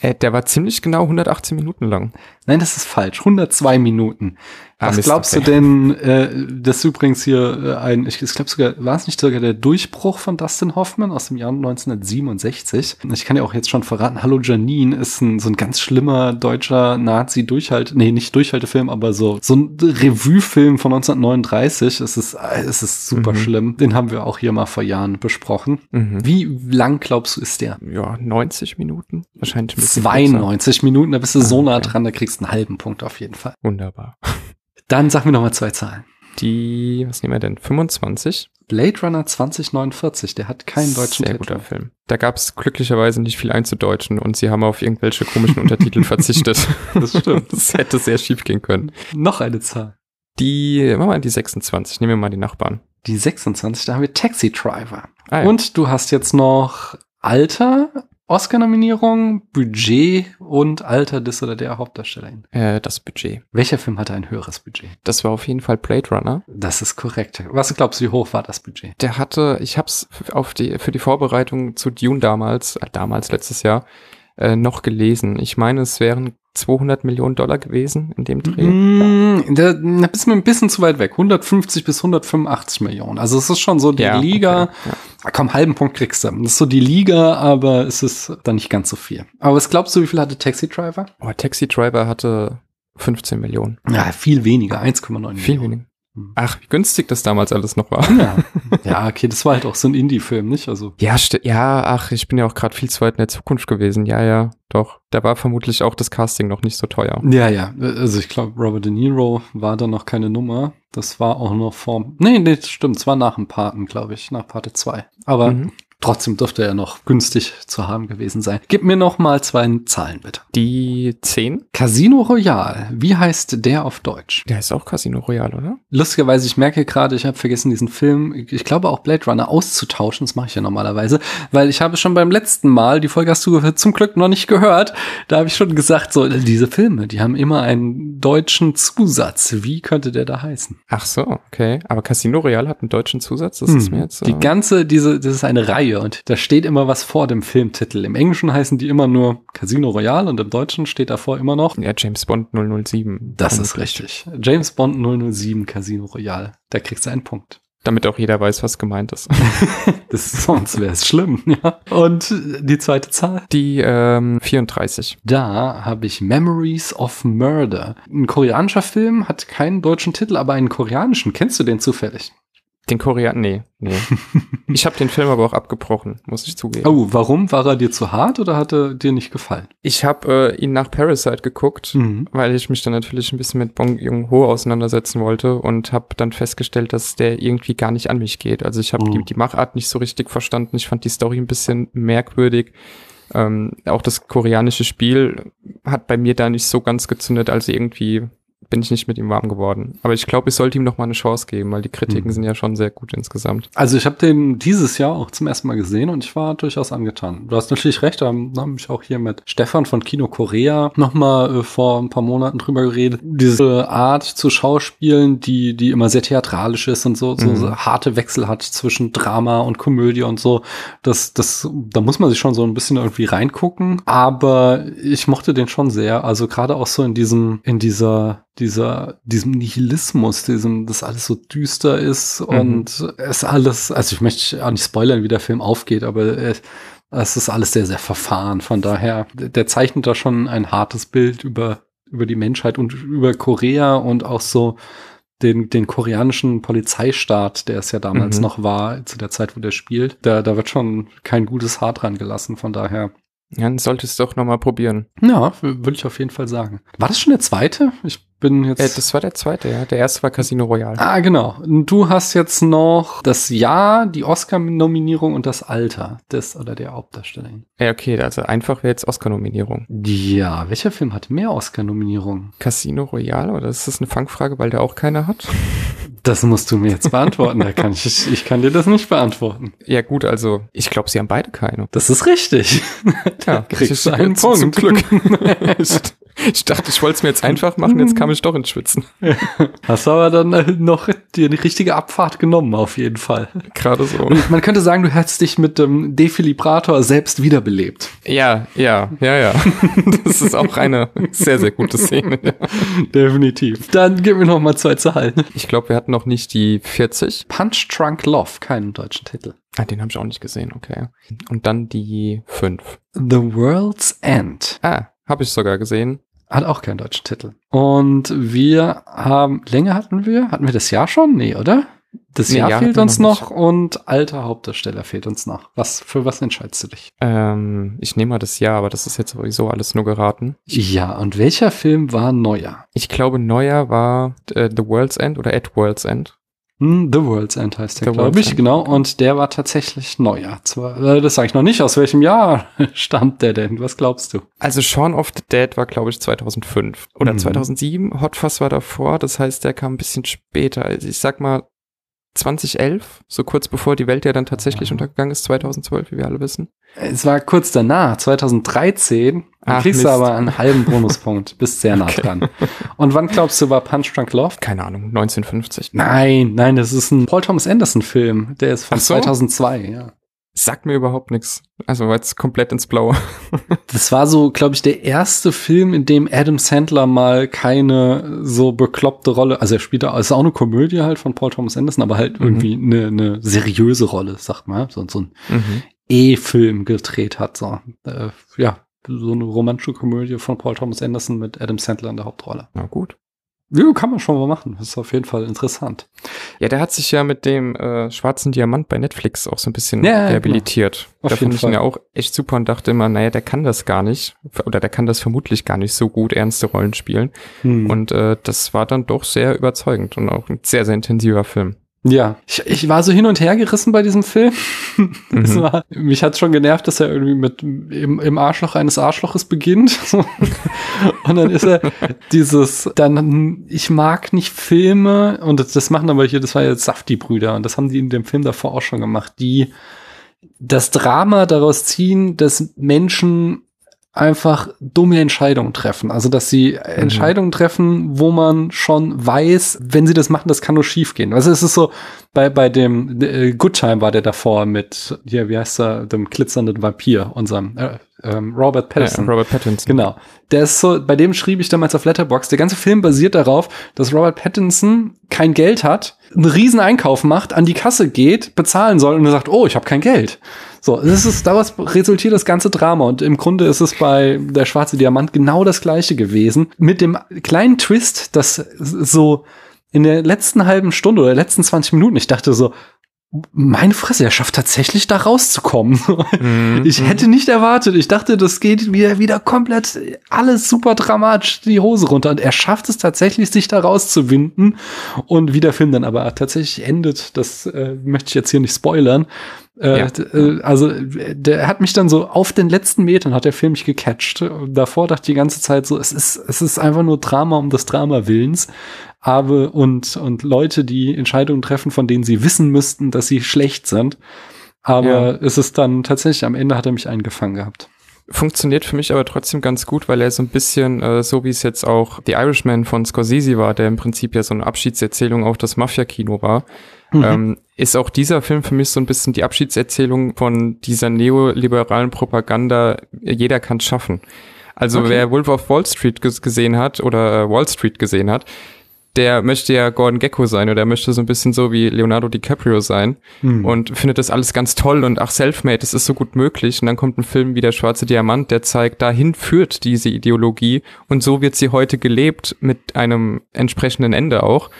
Äh, der war ziemlich genau 118 Minuten lang. Nein, das ist falsch. 102 Minuten. Ah, Was Mist, glaubst okay. du denn, äh, das ist übrigens hier äh, ein, ich, ich glaube sogar, war es nicht sogar der Durchbruch von Dustin Hoffman aus dem Jahr 1967? Ich kann ja auch jetzt schon verraten, Hallo Janine ist ein, so ein ganz schlimmer deutscher Nazi-Durchhalt, nee, nicht Durchhaltefilm, aber so, so ein Revue-Film von 1939. Es ist, es ist super mhm. schlimm. Den haben wir auch hier mal vor Jahren besprochen. Mhm. Wie lang glaubst du ist der? Ja, 90 Minuten. Wahrscheinlich ein 92 kürzer. Minuten, da bist du ah, so nah okay. dran, da kriegst du einen halben Punkt auf jeden Fall. Wunderbar. [laughs] Dann sag mir noch mal zwei Zahlen. Die, was nehmen wir denn? 25? Blade Runner 2049, der hat keinen deutschen Sehr Titel. guter Film. Da gab es glücklicherweise nicht viel einzudeutschen und sie haben auf irgendwelche komischen Untertitel [laughs] verzichtet. Das stimmt. [laughs] Das hätte sehr schief gehen können. Noch eine Zahl. Die, machen wir mal die 26, nehmen wir mal die Nachbarn. Die 26, da haben wir Taxi Driver. Ah, ja. Und du hast jetzt noch Alter, Oscar-Nominierung, Budget und Alter des oder der Hauptdarstellerin? Äh, das Budget. Welcher Film hatte ein höheres Budget? Das war auf jeden Fall Blade Runner. Das ist korrekt. Was glaubst du, wie hoch war das Budget? Der hatte, ich hab's auf die, für die Vorbereitung zu Dune damals, äh, damals letztes Jahr, äh, noch gelesen. Ich meine, es wären 200 Millionen Dollar gewesen in dem Dreh. Mm, da, da bist du ein bisschen zu weit weg. 150 bis 185 Millionen. Also es ist schon so die Ja, Liga. okay, ja. Komm, halben Punkt kriegst du. Das ist so die Liga, aber es ist dann nicht ganz so viel. Aber was glaubst du, wie viel hatte Taxi Driver? Oh, Taxi Driver hatte 15 Millionen. Ja, viel weniger. 1,9 Viel Millionen. weniger. Ach, wie günstig das damals alles noch war. Ja. [laughs] ja, okay, das war halt auch so ein Indie-Film, nicht? Also Ja, ja, ach, ich bin ja auch gerade viel zu weit in der Zukunft gewesen. Ja, ja, doch. Da war vermutlich auch das Casting noch nicht so teuer. Ja, ja. Also ich glaube, Robert De Niro war da noch keine Nummer. Das war auch noch vor. Nee, nee, stimmt. Es war nach dem Paten, glaube ich, nach Pate 2. Aber Mhm. Trotzdem dürfte er noch günstig zu haben gewesen sein. Gib mir noch mal zwei Zahlen, bitte. Die 10? Casino Royale. Wie heißt der auf Deutsch? Der ist auch Casino Royale, oder? Lustigerweise, ich merke gerade, ich habe vergessen, diesen Film, ich glaube auch Blade Runner auszutauschen. Das mache ich ja normalerweise, weil ich habe schon beim letzten Mal, die Folge hast du zum Glück noch nicht gehört, da habe ich schon gesagt, so diese Filme, die haben immer einen deutschen Zusatz. Wie könnte der da heißen? Ach so, okay. Aber Casino Royale hat einen deutschen Zusatz. Das ist Hm. mir jetzt. Die äh, ganze, diese, das ist eine Reihe und da steht immer was vor dem Filmtitel. Im Englischen heißen die immer nur Casino Royale und im Deutschen steht davor immer noch. ja, James Bond 007. Das ist richtig. James Bond 007 Casino Royale. Da kriegst du einen Punkt. Damit auch jeder weiß, was gemeint ist. [laughs] Das, sonst wäre es schlimm, ja. Und die zweite Zahl? Die ähm, 34. Da habe ich Memories of Murder. Ein koreanischer Film hat keinen deutschen Titel, aber einen koreanischen. Kennst du den zufällig? Den Koreaner, nee, nee. [laughs] ich habe den Film aber auch abgebrochen, muss ich zugeben. Oh, warum? War er dir zu hart oder hat er dir nicht gefallen? Ich habe äh, ihn nach Parasite geguckt, Mhm. weil ich mich dann natürlich ein bisschen mit Bong Joon-ho auseinandersetzen wollte und habe dann festgestellt, dass der irgendwie gar nicht an mich geht. Also ich habe Mhm. die, die Machart nicht so richtig verstanden. Ich fand die Story ein bisschen merkwürdig. Ähm, auch das koreanische Spiel hat bei mir da nicht so ganz gezündet, also irgendwie bin ich nicht mit ihm warm geworden. Aber ich glaube, ich sollte ihm noch mal eine Chance geben, weil die Kritiken Mhm. sind ja schon sehr gut insgesamt. Also ich habe den dieses Jahr auch zum ersten Mal gesehen und ich war durchaus angetan. Du hast natürlich recht, da haben mich auch hier mit Stefan von Kino Korea nochmal äh, vor ein paar Monaten drüber geredet. Diese Art zu schauspielen, die, die immer sehr theatralisch ist und so, so, Mhm. so harte Wechsel hat zwischen Drama und Komödie und so. Das, das, da muss man sich schon so ein bisschen irgendwie reingucken. Aber ich mochte den schon sehr. Also gerade auch so in diesem, in dieser, dieser, diesem Nihilismus, diesem, das alles so düster ist Mhm. und es alles, also ich möchte auch nicht spoilern, wie der Film aufgeht, aber es, es ist alles sehr, sehr verfahren. Von daher, der zeichnet da schon ein hartes Bild über, über die Menschheit und über Korea und auch so den, den koreanischen Polizeistaat, der es ja damals Mhm. noch war, zu der Zeit, wo der spielt. Da, da wird schon kein gutes Haar dran gelassen. Von daher, Ja, dann solltest du doch noch mal probieren. ja, würde ich auf jeden Fall sagen. War das schon der zweite? Ich bin jetzt. Äh, das war der zweite, ja. Der erste war Casino Royale. Ah, genau. Du hast jetzt noch das Jahr, die Oscar-Nominierung und das Alter des oder der Hauptdarstellerin. Ja, okay, also einfach wäre jetzt Oscar-Nominierung. Ja, welcher Film hat mehr Oscar-Nominierungen? Casino Royale, oder ist das eine Fangfrage, weil der auch keine hat? Das musst du mir jetzt beantworten. da kann ich, ich, kann dir das nicht beantworten. Ja, gut, also ich glaube, sie haben beide keine. Das ist richtig. Ja, [laughs] kriegst das du einen Punkt. Zum Glück. [laughs] ich, dachte, ich wollte es mir jetzt einfach machen, jetzt kam ich doch ins Schwitzen. [laughs] Hast aber dann äh, noch die richtige Abfahrt genommen, auf jeden Fall. Gerade so. Und man könnte sagen, du hättest dich mit dem Defilibrator selbst wiederbelebt. Ja, ja, ja, ja. [laughs] Das ist auch eine sehr, sehr gute Szene. Ja. Definitiv. Dann gib mir noch mal zwei Zahlen. Ich glaube, wir hatten noch nicht die 40. Punch Drunk Love, keinen deutschen Titel. Ah, den habe ich auch nicht gesehen, okay. Und dann die 5. The World's End. Ah, habe ich sogar gesehen. Hat auch keinen deutschen Titel. Und wir haben, länger hatten wir? Hatten wir das Jahr schon? Nee, oder? Das Nee, Jahr Jahr fehlt uns noch noch und alter Hauptdarsteller fehlt uns noch. Was, für was entscheidest du dich? Ähm, ich nehme mal das Jahr, aber das ist jetzt sowieso alles nur geraten. Ja, und welcher Film war neuer? Ich glaube, neuer war äh, The World's End oder At World's End. Hm, The World's End heißt der, glaube ich, End. genau. Und der war tatsächlich neuer. Zwar, äh, das sage ich noch nicht. Aus welchem Jahr [laughs] stammt der denn? Was glaubst du? Also Shaun of the Dead war, glaube ich, 2005. Oder Mhm. 2007. Hot Fuzz war davor. Das heißt, der kam ein bisschen später. Also ich sag mal 2011, so kurz bevor die Welt ja dann tatsächlich untergegangen ist, 2012, wie wir alle wissen. Es war kurz danach, 2013. Dann kriegst Mist. du aber einen halben Bonuspunkt, [laughs] bist sehr nah okay. dran. Und wann glaubst du, war Punch Drunk Love? Keine Ahnung, 1950. Nein, nein, das ist ein Paul Thomas Anderson Film. Der ist von so? 2002, ja. Sagt mir überhaupt nichts. Also war jetzt komplett ins Blaue. [laughs] das war so, glaube ich, der erste Film, in dem Adam Sandler mal keine so bekloppte Rolle, also er spielt da, ist auch eine Komödie halt von Paul Thomas Anderson, aber halt mhm. irgendwie eine, eine seriöse Rolle, sagt man, so, so ein mhm. E-Film gedreht hat, so. Äh, ja, so eine romantische Komödie von Paul Thomas Anderson mit Adam Sandler in der Hauptrolle. Na gut. Ja, kann man schon mal machen. Das ist auf jeden Fall interessant. Ja, der hat sich ja mit dem äh, schwarzen Diamant bei Netflix auch so ein bisschen ja, rehabilitiert. Genau. Da fand ich ihn ja auch echt super und dachte immer, naja, der kann das gar nicht. Oder der kann das vermutlich gar nicht so gut ernste Rollen spielen. Hm. Und äh, das war dann doch sehr überzeugend und auch ein sehr, sehr intensiver Film. Ja, ich, ich war so hin und her gerissen bei diesem Film. [laughs] Mhm. War, mich hat schon genervt, dass er irgendwie mit im, im Arschloch eines Arschloches beginnt. [laughs] und dann ist er dieses, dann, ich mag nicht Filme, und das, das machen aber hier, das war jetzt Safti-Brüder, und das haben die in dem Film davor auch schon gemacht, die das Drama daraus ziehen, dass Menschen einfach dumme Entscheidungen treffen. Also, dass sie mhm. Entscheidungen treffen, wo man schon weiß, wenn sie das machen, das kann nur schief gehen. Also, es ist so, bei, bei dem äh, Good Time war der davor mit, hier, wie heißt er, dem glitzernden Vampir, unserem äh, ähm, Robert Pattinson. Ja, Robert Pattinson. Genau. Der ist so, bei dem schrieb ich damals auf Letterbox, der ganze Film basiert darauf, dass Robert Pattinson kein Geld hat, einen riesen Einkauf macht, an die Kasse geht, bezahlen soll und er sagt, oh, ich habe kein Geld. So, das ist, daraus resultiert das ganze Drama. Und im Grunde ist es bei der schwarze Diamant genau das gleiche gewesen. Mit dem kleinen Twist, dass so in der letzten halben Stunde oder letzten 20 Minuten, ich dachte so, meine Fresse, er schafft tatsächlich da rauszukommen. Mhm. Ich hätte nicht erwartet. Ich dachte, das geht wieder, wieder komplett alles super dramatisch die Hose runter. Und er schafft es tatsächlich, sich da rauszuwinden. Und wie der Film dann aber tatsächlich endet, das äh, möchte ich jetzt hier nicht spoilern. Äh, ja. Äh, also der hat mich dann so auf den letzten Metern hat der Film mich gecatcht. Davor dachte ich die ganze Zeit so, es ist, es ist einfach nur Drama um des Drama Willens. Aber und, und Leute, die Entscheidungen treffen, von denen sie wissen müssten, dass sie schlecht sind. Aber ja. es ist dann tatsächlich, am Ende hat er mich eingefangen gehabt. Funktioniert für mich aber trotzdem ganz gut, weil er so ein bisschen, äh, so wie es jetzt auch The Irishman von Scorsese war, der im Prinzip ja so eine Abschiedserzählung auf das Mafia-Kino war, mhm. ähm, ist auch dieser Film für mich so ein bisschen die Abschiedserzählung von dieser neoliberalen Propaganda, jeder kann es schaffen. Also okay. wer Wolf of Wall Street gesehen hat oder äh, Wall Street gesehen hat, der möchte ja Gordon Gecko sein oder möchte so ein bisschen so wie Leonardo DiCaprio sein hm. und findet das alles ganz toll und ach, Selfmade, das ist so gut möglich. Und dann kommt ein Film wie Der Schwarze Diamant, der zeigt, dahin führt diese Ideologie und so wird sie heute gelebt mit einem entsprechenden Ende auch.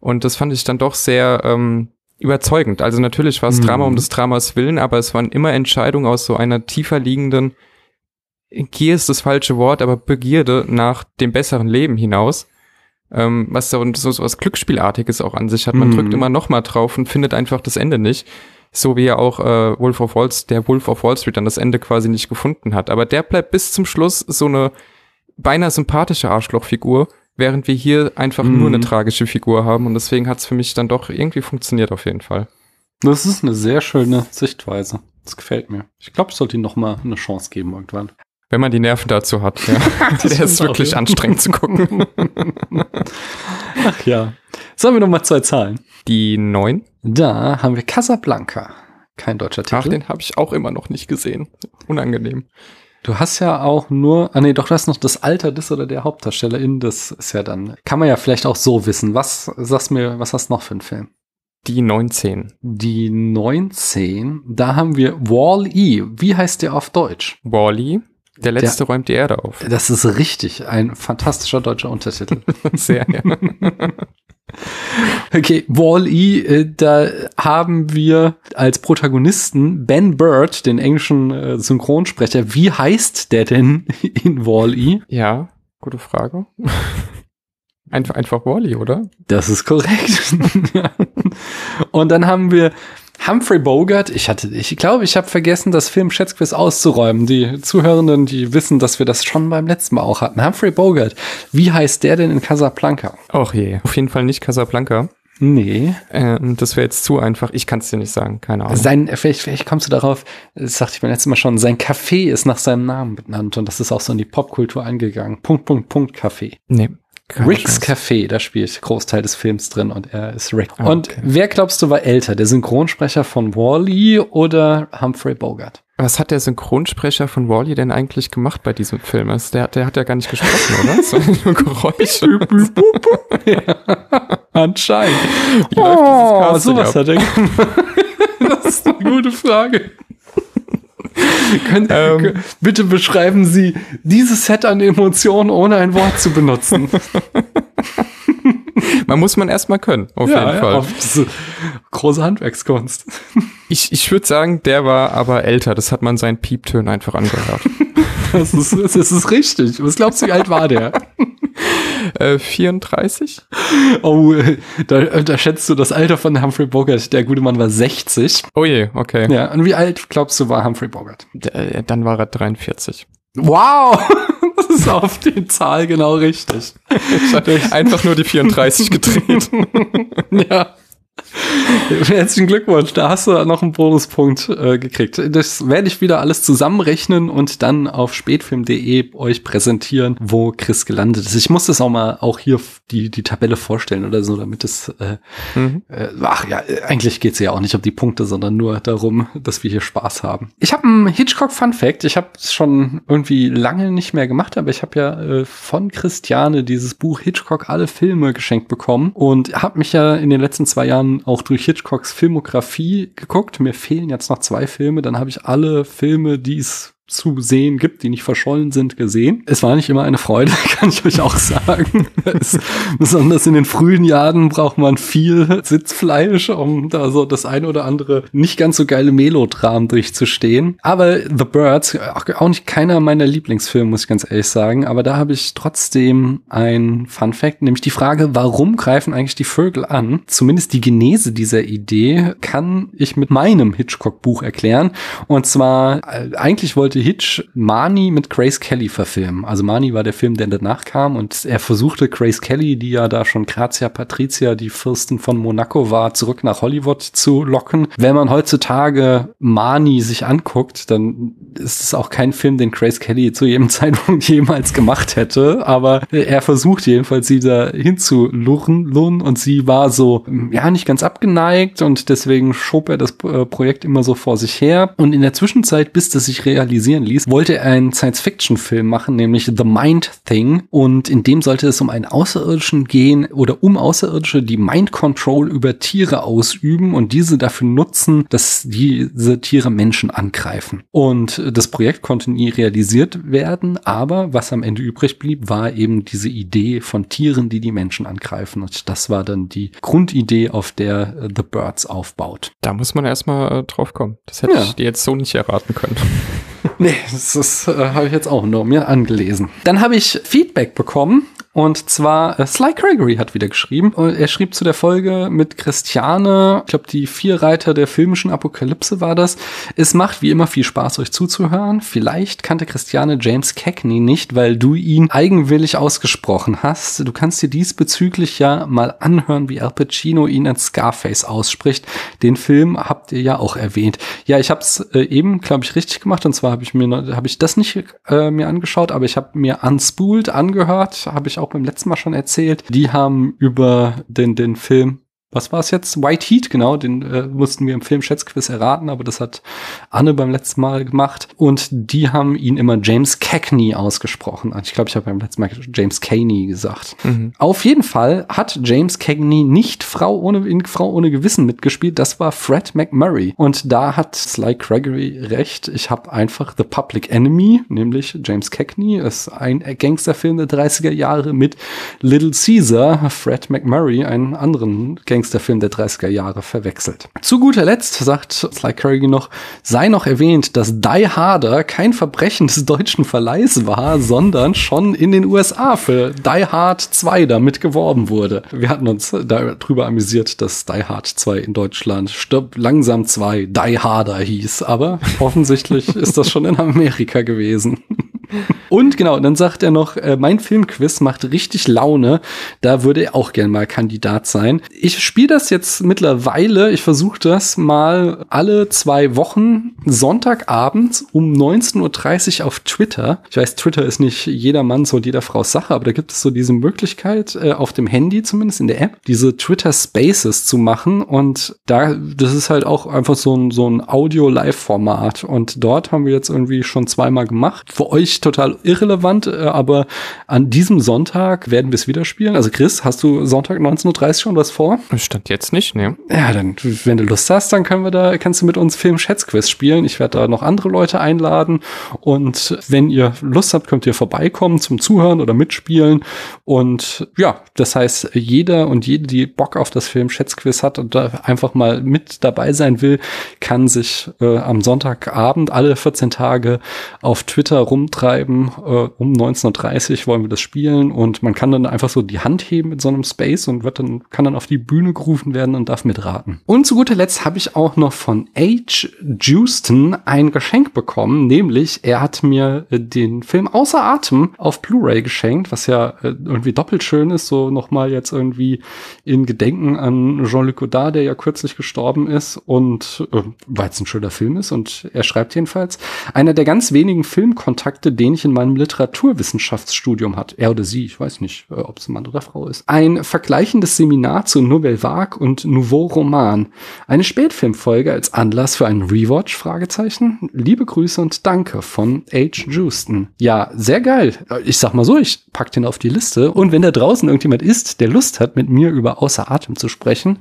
Und das fand ich dann doch sehr ähm, überzeugend. Also natürlich war es mhm. Drama um des Dramas willen, aber es waren immer Entscheidungen aus so einer tiefer liegenden, Gier ist das falsche Wort, aber Begierde nach dem besseren Leben hinaus. Ähm, was so, so, so was Glücksspielartiges auch an sich hat. Man mhm. drückt immer noch mal drauf und findet einfach das Ende nicht. So wie ja auch äh, Wolf of Wall, der Wolf of Wall Street dann das Ende quasi nicht gefunden hat. Aber der bleibt bis zum Schluss so eine beinahe sympathische Arschlochfigur, während wir hier einfach mhm. nur eine tragische Figur haben und deswegen hat es für mich dann doch irgendwie funktioniert auf jeden Fall. Das ist eine sehr schöne Sichtweise. Das gefällt mir. Ich glaube, ich sollte ihm noch mal eine Chance geben irgendwann. Wenn man die Nerven dazu hat, ja. [laughs] Der ist wirklich anstrengend zu gucken. Ach ja. Sollen wir noch mal zwei Zahlen? Die neun. Da haben wir Casablanca. Kein deutscher Titel. Ach, den habe ich auch immer noch nicht gesehen. Unangenehm. Du hast ja auch nur, ah nee, doch, du hast noch das Alter des oder der Hauptdarstellerin, das ist ja dann, kann man ja vielleicht auch so wissen. Was, sagst mir, was hast du noch für einen Film? Die 19. Die 19, da haben wir Wall-E. Wie heißt der auf Deutsch? Wall-E. Der letzte der, räumt die Erde auf. Das ist richtig. Ein fantastischer deutscher Untertitel. [laughs] Sehr, ja. [laughs] Okay, Wall-E, äh, da haben wir als Protagonisten Ben Bird, den englischen äh, Synchronsprecher. Wie heißt der denn [laughs] in Wall-E? Ja, gute Frage. Einfach, einfach Wally, oder? Das ist korrekt. Und dann haben wir Humphrey Bogart, ich hatte, ich glaube, ich habe vergessen, das Film Schätzquiz auszuräumen. Die Zuhörenden, die wissen, dass wir das schon beim letzten Mal auch hatten. Humphrey Bogart, wie heißt der denn in Casablanca? Och je, auf jeden Fall nicht Casablanca. Nee. Ähm, das wäre jetzt zu einfach. Ich kann es dir nicht sagen, keine Ahnung. Sein, vielleicht, vielleicht kommst du darauf, das sagte ich beim letzten Mal schon, sein Café ist nach seinem Namen benannt und das ist auch so in die Popkultur eingegangen. Punkt, Punkt, Punkt, Café. Nee. Ricks Chance. Café, da spielt Großteil des Films drin und er ist Rick. Ah, und wer glaubst du war älter, der Synchronsprecher von Wally -E oder Humphrey Bogart? Was hat der Synchronsprecher von Wally -E denn eigentlich gemacht bei diesem Film? Also der, der hat ja gar nicht gesprochen, oder? Waren nur Geräusche. ja, anscheinend. Wie oh, sowas hat er gemacht. [laughs] das ist eine gute Frage. [laughs] Können, ähm, bitte beschreiben Sie dieses Set an Emotionen, ohne ein Wort zu benutzen. [laughs] man muss man erstmal können, auf ja, jeden Fall. Ja, diese große Handwerkskunst. Ich, ich würde sagen, der war aber älter. Das hat man seinen Pieptönen einfach angehört. [laughs] das, ist, das ist richtig. Was glaubst du, wie alt war der? Äh, 34? Oh, da, da schätzt du das Alter von Humphrey Bogart. Der gute Mann war 60. Oh je, okay. Ja, und wie alt glaubst du war Humphrey Bogart? Der, dann war er 43. Wow! [laughs] Das ist auf die Zahl genau richtig. [laughs] Ich hatte einfach nur die 34 gedreht. [laughs] ja. [laughs] Herzlichen Glückwunsch, da hast du noch einen Bonuspunkt äh, gekriegt. Das werde ich wieder alles zusammenrechnen und dann auf spätfilm.de euch präsentieren, wo Chris gelandet ist. Ich muss das auch mal auch hier die, die Tabelle vorstellen oder so, damit es äh, mhm. äh, ach ja, eigentlich geht's ja auch nicht um die Punkte, sondern nur darum, [laughs] dass wir hier Spaß haben. Ich habe einen Hitchcock Fun Fact. Ich habe es schon irgendwie lange nicht mehr gemacht, aber ich habe ja äh, von Christiane dieses Buch Hitchcock alle Filme geschenkt bekommen und habe mich ja in den letzten zwei Jahren auch durch Hitchcocks Filmografie geguckt. Mir fehlen jetzt noch zwei Filme. Dann habe ich alle Filme, die es zu sehen gibt, die nicht verschollen sind, gesehen. Es war nicht immer eine Freude, [laughs] kann ich euch auch sagen. es, besonders in den frühen Jahren braucht man viel Sitzfleisch, um da so das eine oder andere nicht ganz so geile Melodram durchzustehen. Aber The Birds, auch nicht keiner meiner Lieblingsfilme, muss ich ganz ehrlich sagen. Aber da habe ich trotzdem ein Fun Fact, nämlich die Frage, warum greifen eigentlich die Vögel an? Zumindest die Genese dieser Idee kann ich mit meinem Hitchcock-Buch erklären. Und zwar, äh, eigentlich wollte Hitch Marnie mit Grace Kelly verfilmen. Also Marnie war der Film, der danach kam und er versuchte Grace Kelly, die ja da schon Grazia Patricia, die Fürstin von Monaco war, zurück nach Hollywood zu locken. Wenn man heutzutage Marnie sich anguckt, dann ist es auch kein Film, den Grace Kelly zu jedem [laughs] Zeitpunkt jemals gemacht hätte, aber er versucht jedenfalls sie da hinzulurren und sie war so, ja, nicht ganz abgeneigt und deswegen schob er das äh, Projekt immer so vor sich her und in der Zwischenzeit, bis das sich realisiert realisieren ließ, wollte er einen Science-Fiction-Film machen, nämlich The Mind Thing. Und in dem sollte es um einen Außerirdischen gehen oder um Außerirdische, die Mind Control über Tiere ausüben und diese dafür nutzen, dass diese Tiere Menschen angreifen. Und das Projekt konnte nie realisiert werden, aber was am Ende übrig blieb, war eben diese Idee von Tieren, die die Menschen angreifen. Und das war dann die Grundidee, auf der The Birds aufbaut. Da muss man erstmal äh, drauf kommen. Das hätte ja. ich dir jetzt so nicht erraten können. [laughs] Nee, das, äh, habe ich jetzt auch nur mir angelesen. Dann habe ich Feedback bekommen und zwar äh, Sly Gregory hat wieder geschrieben. Und er schrieb zu der Folge mit Christiane, ich glaube die vier Reiter der filmischen Apokalypse war das. Es macht wie immer viel Spaß, euch zuzuhören. Vielleicht kannte Christiane James Cagney nicht, weil du ihn eigenwillig ausgesprochen hast. Du kannst dir diesbezüglich ja mal anhören, wie Al Pacino ihn als Scarface ausspricht. Den Film habt ihr ja auch erwähnt. Ja, ich habe es äh, eben, glaube ich, richtig gemacht. Und zwar habe ich mir habe ich das nicht äh, mir angeschaut, aber ich habe mir Unspooled angehört, habe ich beim letzten Mal schon erzählt. Die haben über den, den Film was war es jetzt? White Heat, genau, den äh, mussten wir im Film Schätzquiz erraten, aber das hat Anne beim letzten Mal gemacht. Und die haben ihn immer James Cagney ausgesprochen. Also ich glaube, ich habe beim letzten Mal James Caney gesagt. Mhm. Auf jeden Fall hat James Cagney nicht Frau ohne, in Frau ohne Gewissen mitgespielt. Das war Fred McMurray. Und da hat Sly Gregory recht. Ich habe einfach The Public Enemy, nämlich James Cagney, ist ein Gangsterfilm der 30er Jahre mit Little Caesar, Fred McMurray, einen anderen Gangster Gangsterfilm der 30er Jahre verwechselt. Zu guter Letzt sagt Sly Curry noch, sei noch erwähnt, dass Die Harder kein Verbrechen des deutschen Verleihs war, sondern schon in den USA für Die Hard 2 damit geworben wurde. Wir hatten uns darüber amüsiert, dass Die Hard 2 in Deutschland Stirb langsam 2 Die Harder hieß, aber offensichtlich ist das schon in Amerika gewesen. Und genau, dann sagt er noch, äh, mein Filmquiz macht richtig Laune. Da würde er auch gern mal Kandidat sein. Ich spiele das jetzt mittlerweile. Ich versuche das mal alle zwei Wochen Sonntagabends um 19.30 Uhr auf Twitter. Ich weiß, Twitter ist nicht jedermanns und jeder Frau Sache, aber da gibt es so diese Möglichkeit, äh, auf dem Handy zumindest in der App, diese Twitter Spaces zu machen. Und da, das ist halt auch einfach so ein, so ein Audio-Live-Format. Und dort haben wir jetzt irgendwie schon zweimal gemacht. Für euch total irrelevant, äh, aber an diesem Sonntag werden wir es wieder spielen. Also Chris, hast du Sonntag 19.30 Uhr schon was vor? Stand jetzt nicht, ne? Ja, dann, wenn du Lust hast, dann können wir da, kannst du mit uns Film-Schätzquiz spielen. Ich werde da noch andere Leute einladen. Und wenn ihr Lust habt, könnt ihr vorbeikommen zum Zuhören oder mitspielen. Und ja, das heißt, jeder und jede, die Bock auf das Film-Schätzquiz hat und da einfach mal mit dabei sein will, kann sich äh, am Sonntagabend alle 14 Tage auf Twitter rumtreiben. Äh, um 19.30 wollen wir das spielen und man kann dann einfach so die Hand heben in so einem Space und wird dann, kann dann auf die Bühne gerufen werden und darf mitraten. Und zu guter Letzt habe ich auch noch von H. Justin ein Geschenk bekommen, nämlich er hat mir äh, den Film Außer Atem auf Blu-ray geschenkt, was ja äh, irgendwie doppelt schön ist, so nochmal jetzt irgendwie in Gedenken an Jean-Luc Godard, der ja kürzlich gestorben ist und äh, weil es ein schöner Film ist und er schreibt jedenfalls, einer der ganz wenigen Filmkontakte, den ich in meinem Literaturwissenschaftsstudium hat. Er oder sie, ich weiß nicht, äh, ob es ein Mann oder Frau ist. Ein vergleichendes Seminar zu Nouvelle Vague und Nouveau Roman. Eine Spätfilmfolge als Anlass für einen Rewatch? Fragezeichen. Liebe Grüße und Danke von H. Justin. Ja, sehr geil. Ich sag mal so, ich pack den auf die Liste. Und wenn da draußen irgendjemand ist, der Lust hat, mit mir über Außer Atem zu sprechen,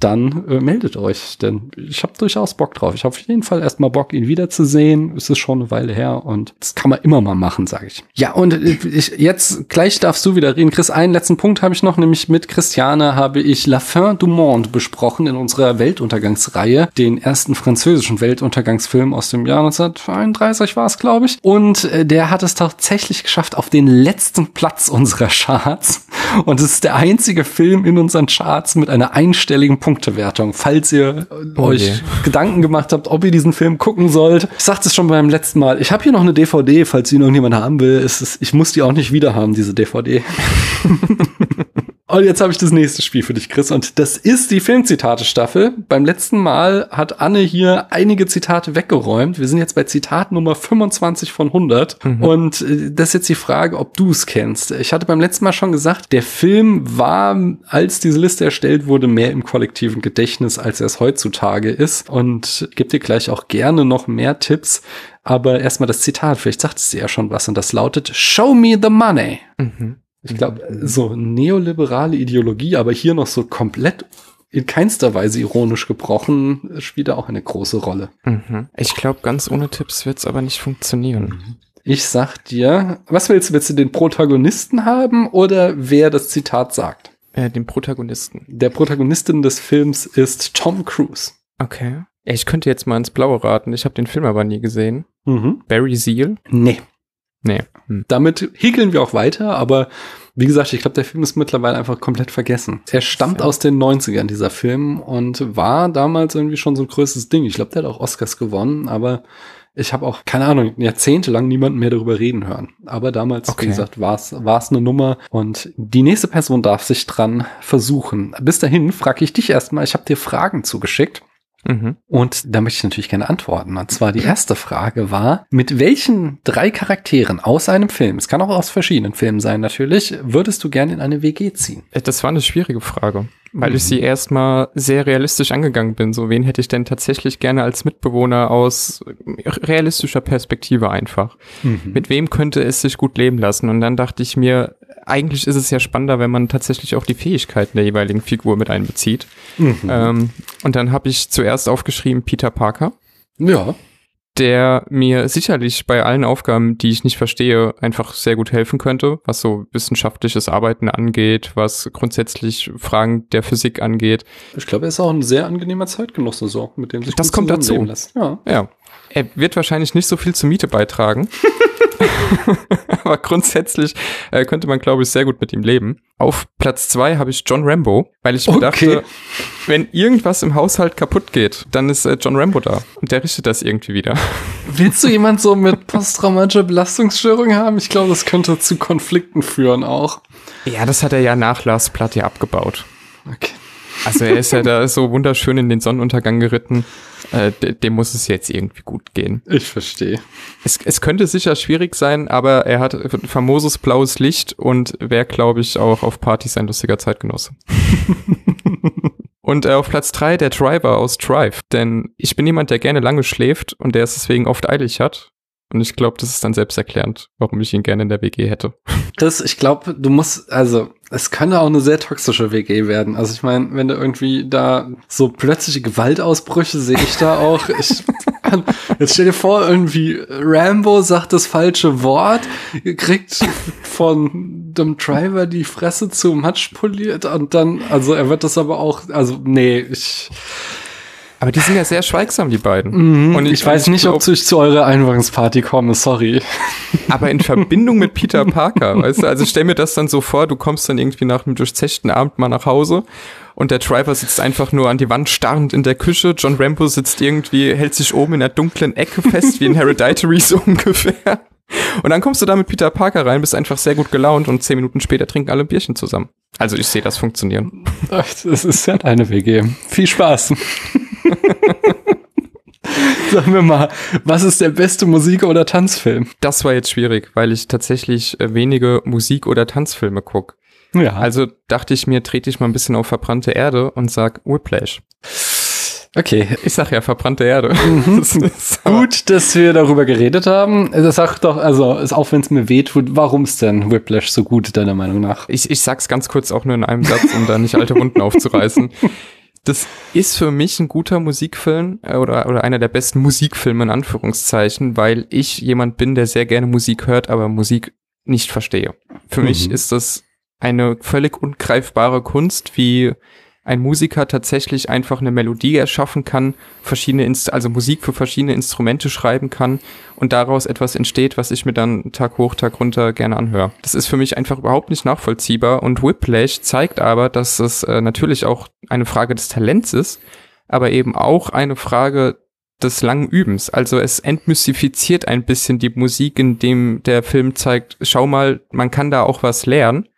dann äh, meldet euch. Denn ich habe durchaus Bock drauf. Ich habe auf jeden Fall erstmal Bock, ihn wiederzusehen. Es ist schon eine Weile her und das kann man immer mal machen, sage ich. Ja, und ich, jetzt gleich darfst du wieder reden. Chris, einen letzten Punkt habe ich noch, nämlich mit Christiane habe ich La Fin du Monde besprochen in unserer Weltuntergangsreihe, den ersten französischen Weltuntergangsfilm aus dem Jahr 1931 war es, glaube ich. Und äh, der hat es tatsächlich geschafft auf den letzten Platz unserer Charts. Und es ist der einzige Film in unseren Charts mit einer einstelligen Punktewertung. Falls ihr oh euch Gedanken gemacht habt, ob ihr diesen Film gucken sollt. Ich sagte es schon beim letzten Mal. Ich habe hier noch eine DVD, falls ihn irgendjemand haben will. Es ist, ich muss die auch nicht wieder haben, diese DVD. [laughs] Und jetzt habe ich das nächste Spiel für dich, Chris. Und das ist die Filmzitate-Staffel. Beim letzten Mal hat Anne hier einige Zitate weggeräumt. Wir sind jetzt bei Zitat Nummer 25 von 100. Mhm. Und äh, das ist jetzt die Frage, ob du es kennst. Ich hatte beim letzten Mal schon gesagt, der Film war, als diese Liste erstellt wurde, mehr im kollektiven Gedächtnis, als er es heutzutage ist. Und gebe dir gleich auch gerne noch mehr Tipps. Aber erstmal das Zitat, vielleicht sagt es dir ja schon was. Und das lautet, Show me the money. Mhm. Ich glaube, so neoliberale Ideologie, aber hier noch so komplett in keinster Weise ironisch gebrochen, spielt da auch eine große Rolle. Mhm. Ich glaube, ganz ohne Tipps wird's aber nicht funktionieren. Ich sag dir, was willst du? Willst du den Protagonisten haben oder wer das Zitat sagt? Äh, den Protagonisten. Der Protagonistin des Films ist Tom Cruise. Okay. Ich könnte jetzt mal ins Blaue raten. Ich habe den Film aber nie gesehen. Mhm. Barry Seal? Nee. Nee. Hm. Damit häkeln wir auch weiter, aber wie gesagt, ich glaube, der Film ist mittlerweile einfach komplett vergessen. Er stammt ja. aus den 90ern, dieser Film, und war damals irgendwie schon so ein größtes Ding. Ich glaube, der hat auch Oscars gewonnen, aber ich habe auch, keine Ahnung, jahrzehntelang niemanden mehr darüber reden hören. Aber damals, okay. wie gesagt, war es eine Nummer und die nächste Person darf sich dran versuchen. Bis dahin frage ich dich erstmal, ich habe dir Fragen zugeschickt. Mhm. Und da möchte ich natürlich gerne antworten. Und zwar die erste Frage war, mit welchen drei Charakteren aus einem Film, es kann auch aus verschiedenen Filmen sein natürlich, würdest du gerne in eine WG ziehen? Äh, das war eine schwierige Frage, weil mhm. ich sie erstmal sehr realistisch angegangen bin. So, wen hätte ich denn tatsächlich gerne als Mitbewohner aus realistischer Perspektive einfach? Mhm. Mit wem könnte es sich gut leben lassen? Und dann dachte ich mir, eigentlich ist es ja spannender, wenn man tatsächlich auch die Fähigkeiten der jeweiligen Figur mit einbezieht. Mhm. Ähm, und dann habe ich zuerst aufgeschrieben Peter Parker. Ja. Der mir sicherlich bei allen Aufgaben, die ich nicht verstehe, einfach sehr gut helfen könnte, was so wissenschaftliches Arbeiten angeht, was grundsätzlich Fragen der Physik angeht. Ich glaube, er ist auch ein sehr angenehmer Zeitgenosse, so, mit dem sich das kommt dazu. Lässt. Ja. ja. Er wird wahrscheinlich nicht so viel zur Miete beitragen. [laughs] [laughs] Aber grundsätzlich äh, könnte man, glaube ich, sehr gut mit ihm leben. Auf Platz zwei habe ich John Rambo, weil ich mir okay. dachte, wenn irgendwas im Haushalt kaputt geht, dann ist äh, John Rambo da und der richtet das irgendwie wieder. [laughs] Willst du jemand so mit posttraumatischer Belastungsstörung haben? Ich glaube, das könnte zu Konflikten führen auch. Ja, das hat er ja nach Lars Platt ja abgebaut. Okay. Also er ist ja da so wunderschön in den Sonnenuntergang geritten. Äh, dem muss es jetzt irgendwie gut gehen. Ich verstehe. Es, es könnte sicher schwierig sein, aber er hat famoses blaues Licht und wäre, glaube ich, auch auf Partys ein lustiger Zeitgenosse. [laughs] Und äh, auf Platz drei der Driver aus Drive. Denn ich bin jemand, der gerne lange schläft und der es deswegen oft eilig hat. Und ich glaube, das ist dann selbsterklärend, warum ich ihn gerne in der WG hätte. [laughs] Das, ich glaube, du musst, also, es könnte auch eine sehr toxische WG werden. Also ich meine, wenn du irgendwie da so plötzliche Gewaltausbrüche sehe ich da auch. Ich, [laughs] jetzt stell dir vor, irgendwie Rambo sagt das falsche Wort, kriegt von dem Driver die Fresse zu Matsch poliert und dann, also er wird das aber auch, also nee, ich aber die sind ja sehr schweigsam, die beiden. Mhm, und ich, ich weiß nicht, ob ich zu eurer Einweihungsparty komme, sorry. [laughs] Aber in Verbindung mit Peter Parker, [laughs] weißt du, also stell mir das dann so vor, du kommst dann irgendwie nach einem durchzechten Abend mal nach Hause und der Driver sitzt einfach nur an die Wand starrend in der Küche, John Rambo sitzt irgendwie, hält sich oben in der dunklen Ecke fest, wie in Hereditary [laughs] so ungefähr. Und dann kommst du da mit Peter Parker rein, bist einfach sehr gut gelaunt und zehn Minuten später trinken alle ein Bierchen zusammen. Also ich sehe das funktionieren. Das ist ja deine WG. Viel Spaß. [laughs] Sagen wir mal, was ist der beste Musik- oder Tanzfilm? Das war jetzt schwierig, weil ich tatsächlich äh, wenige Musik- oder Tanzfilme gucke. Ja. Also dachte ich mir, trete ich mal ein bisschen auf verbrannte Erde und sag Whiplash. Okay. Ich sag ja verbrannte Erde. Mhm. [laughs] Das Gut, dass wir darüber geredet haben. Das sagt doch, also, auch wenn es mir wehtut, warum ist denn Whiplash so gut, deiner Meinung nach? Ich, ich sag's ganz kurz auch nur in einem Satz, um da nicht alte Wunden aufzureißen. [laughs] Das ist für mich ein guter Musikfilm äh, oder, oder einer der besten Musikfilme in Anführungszeichen, weil ich jemand bin, der sehr gerne Musik hört, aber Musik nicht verstehe. Für mhm. mich ist das eine völlig ungreifbare Kunst, wie ein Musiker tatsächlich einfach eine Melodie erschaffen kann, verschiedene Inst also Musik für verschiedene Instrumente schreiben kann und daraus etwas entsteht, was ich mir dann Tag hoch, Tag runter gerne anhöre. Das ist für mich einfach überhaupt nicht nachvollziehbar und Whiplash zeigt aber, dass es äh, natürlich auch eine Frage des Talents ist, aber eben auch eine Frage des langen Übens. Also es entmystifiziert ein bisschen die Musik, indem der Film zeigt, schau mal, man kann da auch was lernen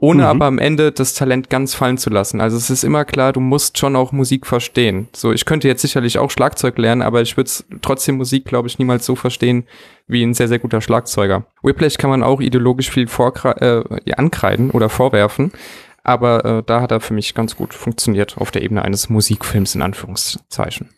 ohne mhm. aber am Ende das Talent ganz fallen zu lassen. Also es ist immer klar, du musst schon auch Musik verstehen. So, ich könnte jetzt sicherlich auch Schlagzeug lernen, aber ich würde trotzdem Musik, glaube ich, niemals so verstehen wie ein sehr, sehr guter Schlagzeuger. Whiplash kann man auch ideologisch viel äh, ankreiden oder vorwerfen, aber äh, da hat er für mich ganz gut funktioniert auf der Ebene eines Musikfilms in Anführungszeichen.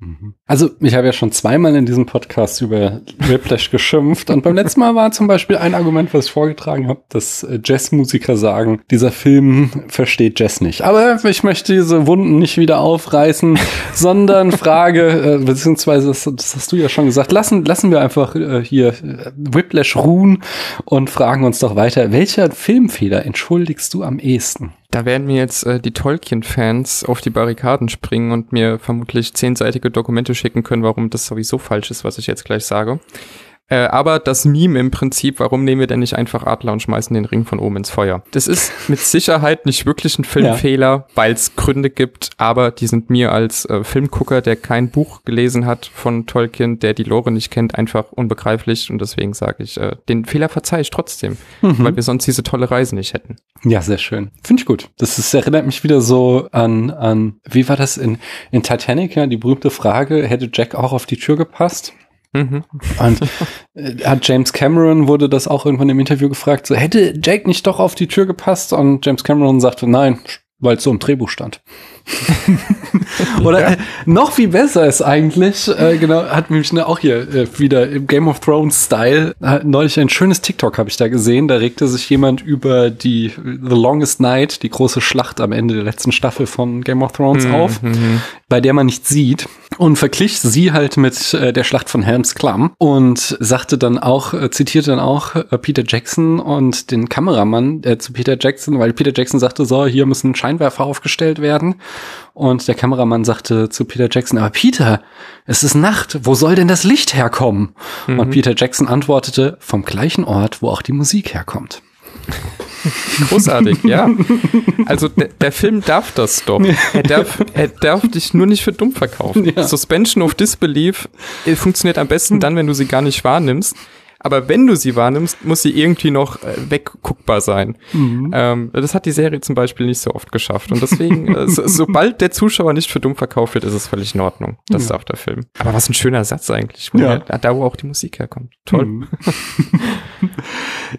Mhm. Also, ich habe ja schon zweimal in diesem Podcast über Whiplash [laughs] geschimpft und beim letzten Mal war zum Beispiel ein Argument, was ich vorgetragen habe, dass äh, Jazzmusiker sagen, dieser Film versteht Jazz nicht. Aber ich möchte diese Wunden nicht wieder aufreißen, [laughs] sondern frage, äh, beziehungsweise, das, das, hast du ja schon gesagt, lassen, lassen wir einfach äh, hier äh, Whiplash ruhen und fragen uns doch weiter, welcher Filmfehler entschuldigst du am ehesten? Da werden mir jetzt äh, die Tolkien-Fans auf die Barrikaden springen und mir vermutlich zehnseitige Dokumente schicken können, warum das sowieso falsch ist, was ich jetzt gleich sage. Äh, aber das Meme im Prinzip, warum nehmen wir denn nicht einfach Adler und schmeißen den Ring von oben ins Feuer? Das ist [laughs] mit Sicherheit nicht wirklich ein Filmfehler, ja. weil es Gründe gibt, aber die sind mir als äh, Filmgucker, der kein Buch gelesen hat von Tolkien, der die Lore nicht kennt, einfach unbegreiflich und deswegen sage ich, äh, den Fehler verzeihe ich trotzdem, mhm. weil wir sonst diese tolle Reise nicht hätten. Ja, sehr schön. Finde ich gut. Das ist, erinnert mich wieder so an, an, wie war das in, in Titanic, ja, die berühmte Frage, hätte Jack auch auf die Tür gepasst? Mhm. Und äh, hat James Cameron wurde das auch irgendwann im Interview gefragt, so hätte Jake nicht doch auf die Tür gepasst? Und James Cameron sagte, nein, weil es so im Drehbuch stand. [laughs] Oder ja. äh, noch viel besser ist eigentlich, äh, genau, hat mich ne, auch hier äh, wieder im Game of Thrones Style, äh, neulich ein schönes TikTok habe ich da gesehen, da regte sich jemand über die The Longest Night, die große Schlacht am Ende der letzten Staffel von Game of Thrones mhm. auf, mhm. bei der man nicht sieht und verglich sie halt mit äh, der Schlacht von Helms Klamm und sagte dann auch, äh, zitierte dann auch äh, Peter Jackson und den Kameramann äh, zu Peter Jackson, weil Peter Jackson sagte, so, hier müssen Scheinwerfer aufgestellt werden und der Kameramann sagte zu Peter Jackson, aber Peter, es ist Nacht, wo soll denn das Licht herkommen? Mhm. Und Peter Jackson antwortete, vom gleichen Ort, wo auch die Musik herkommt. Großartig, ja. [laughs] Also der, der, Film darf das doch. Er darf, er darf dich nur nicht für dumm verkaufen. Ja. Suspension of Disbelief äh, funktioniert am besten dann, wenn du sie gar nicht wahrnimmst aber wenn du sie wahrnimmst, muss sie irgendwie noch äh, wegguckbar sein. Mhm. Ähm, das hat die Serie zum Beispiel nicht so oft geschafft. Und deswegen, äh, so, [laughs] sobald der Zuschauer nicht für dumm verkauft wird, ist es völlig in Ordnung. Das ja. darf der Film. Aber was ein schöner Satz eigentlich, wo ja. da wo auch die Musik herkommt. Toll. Mhm. [laughs]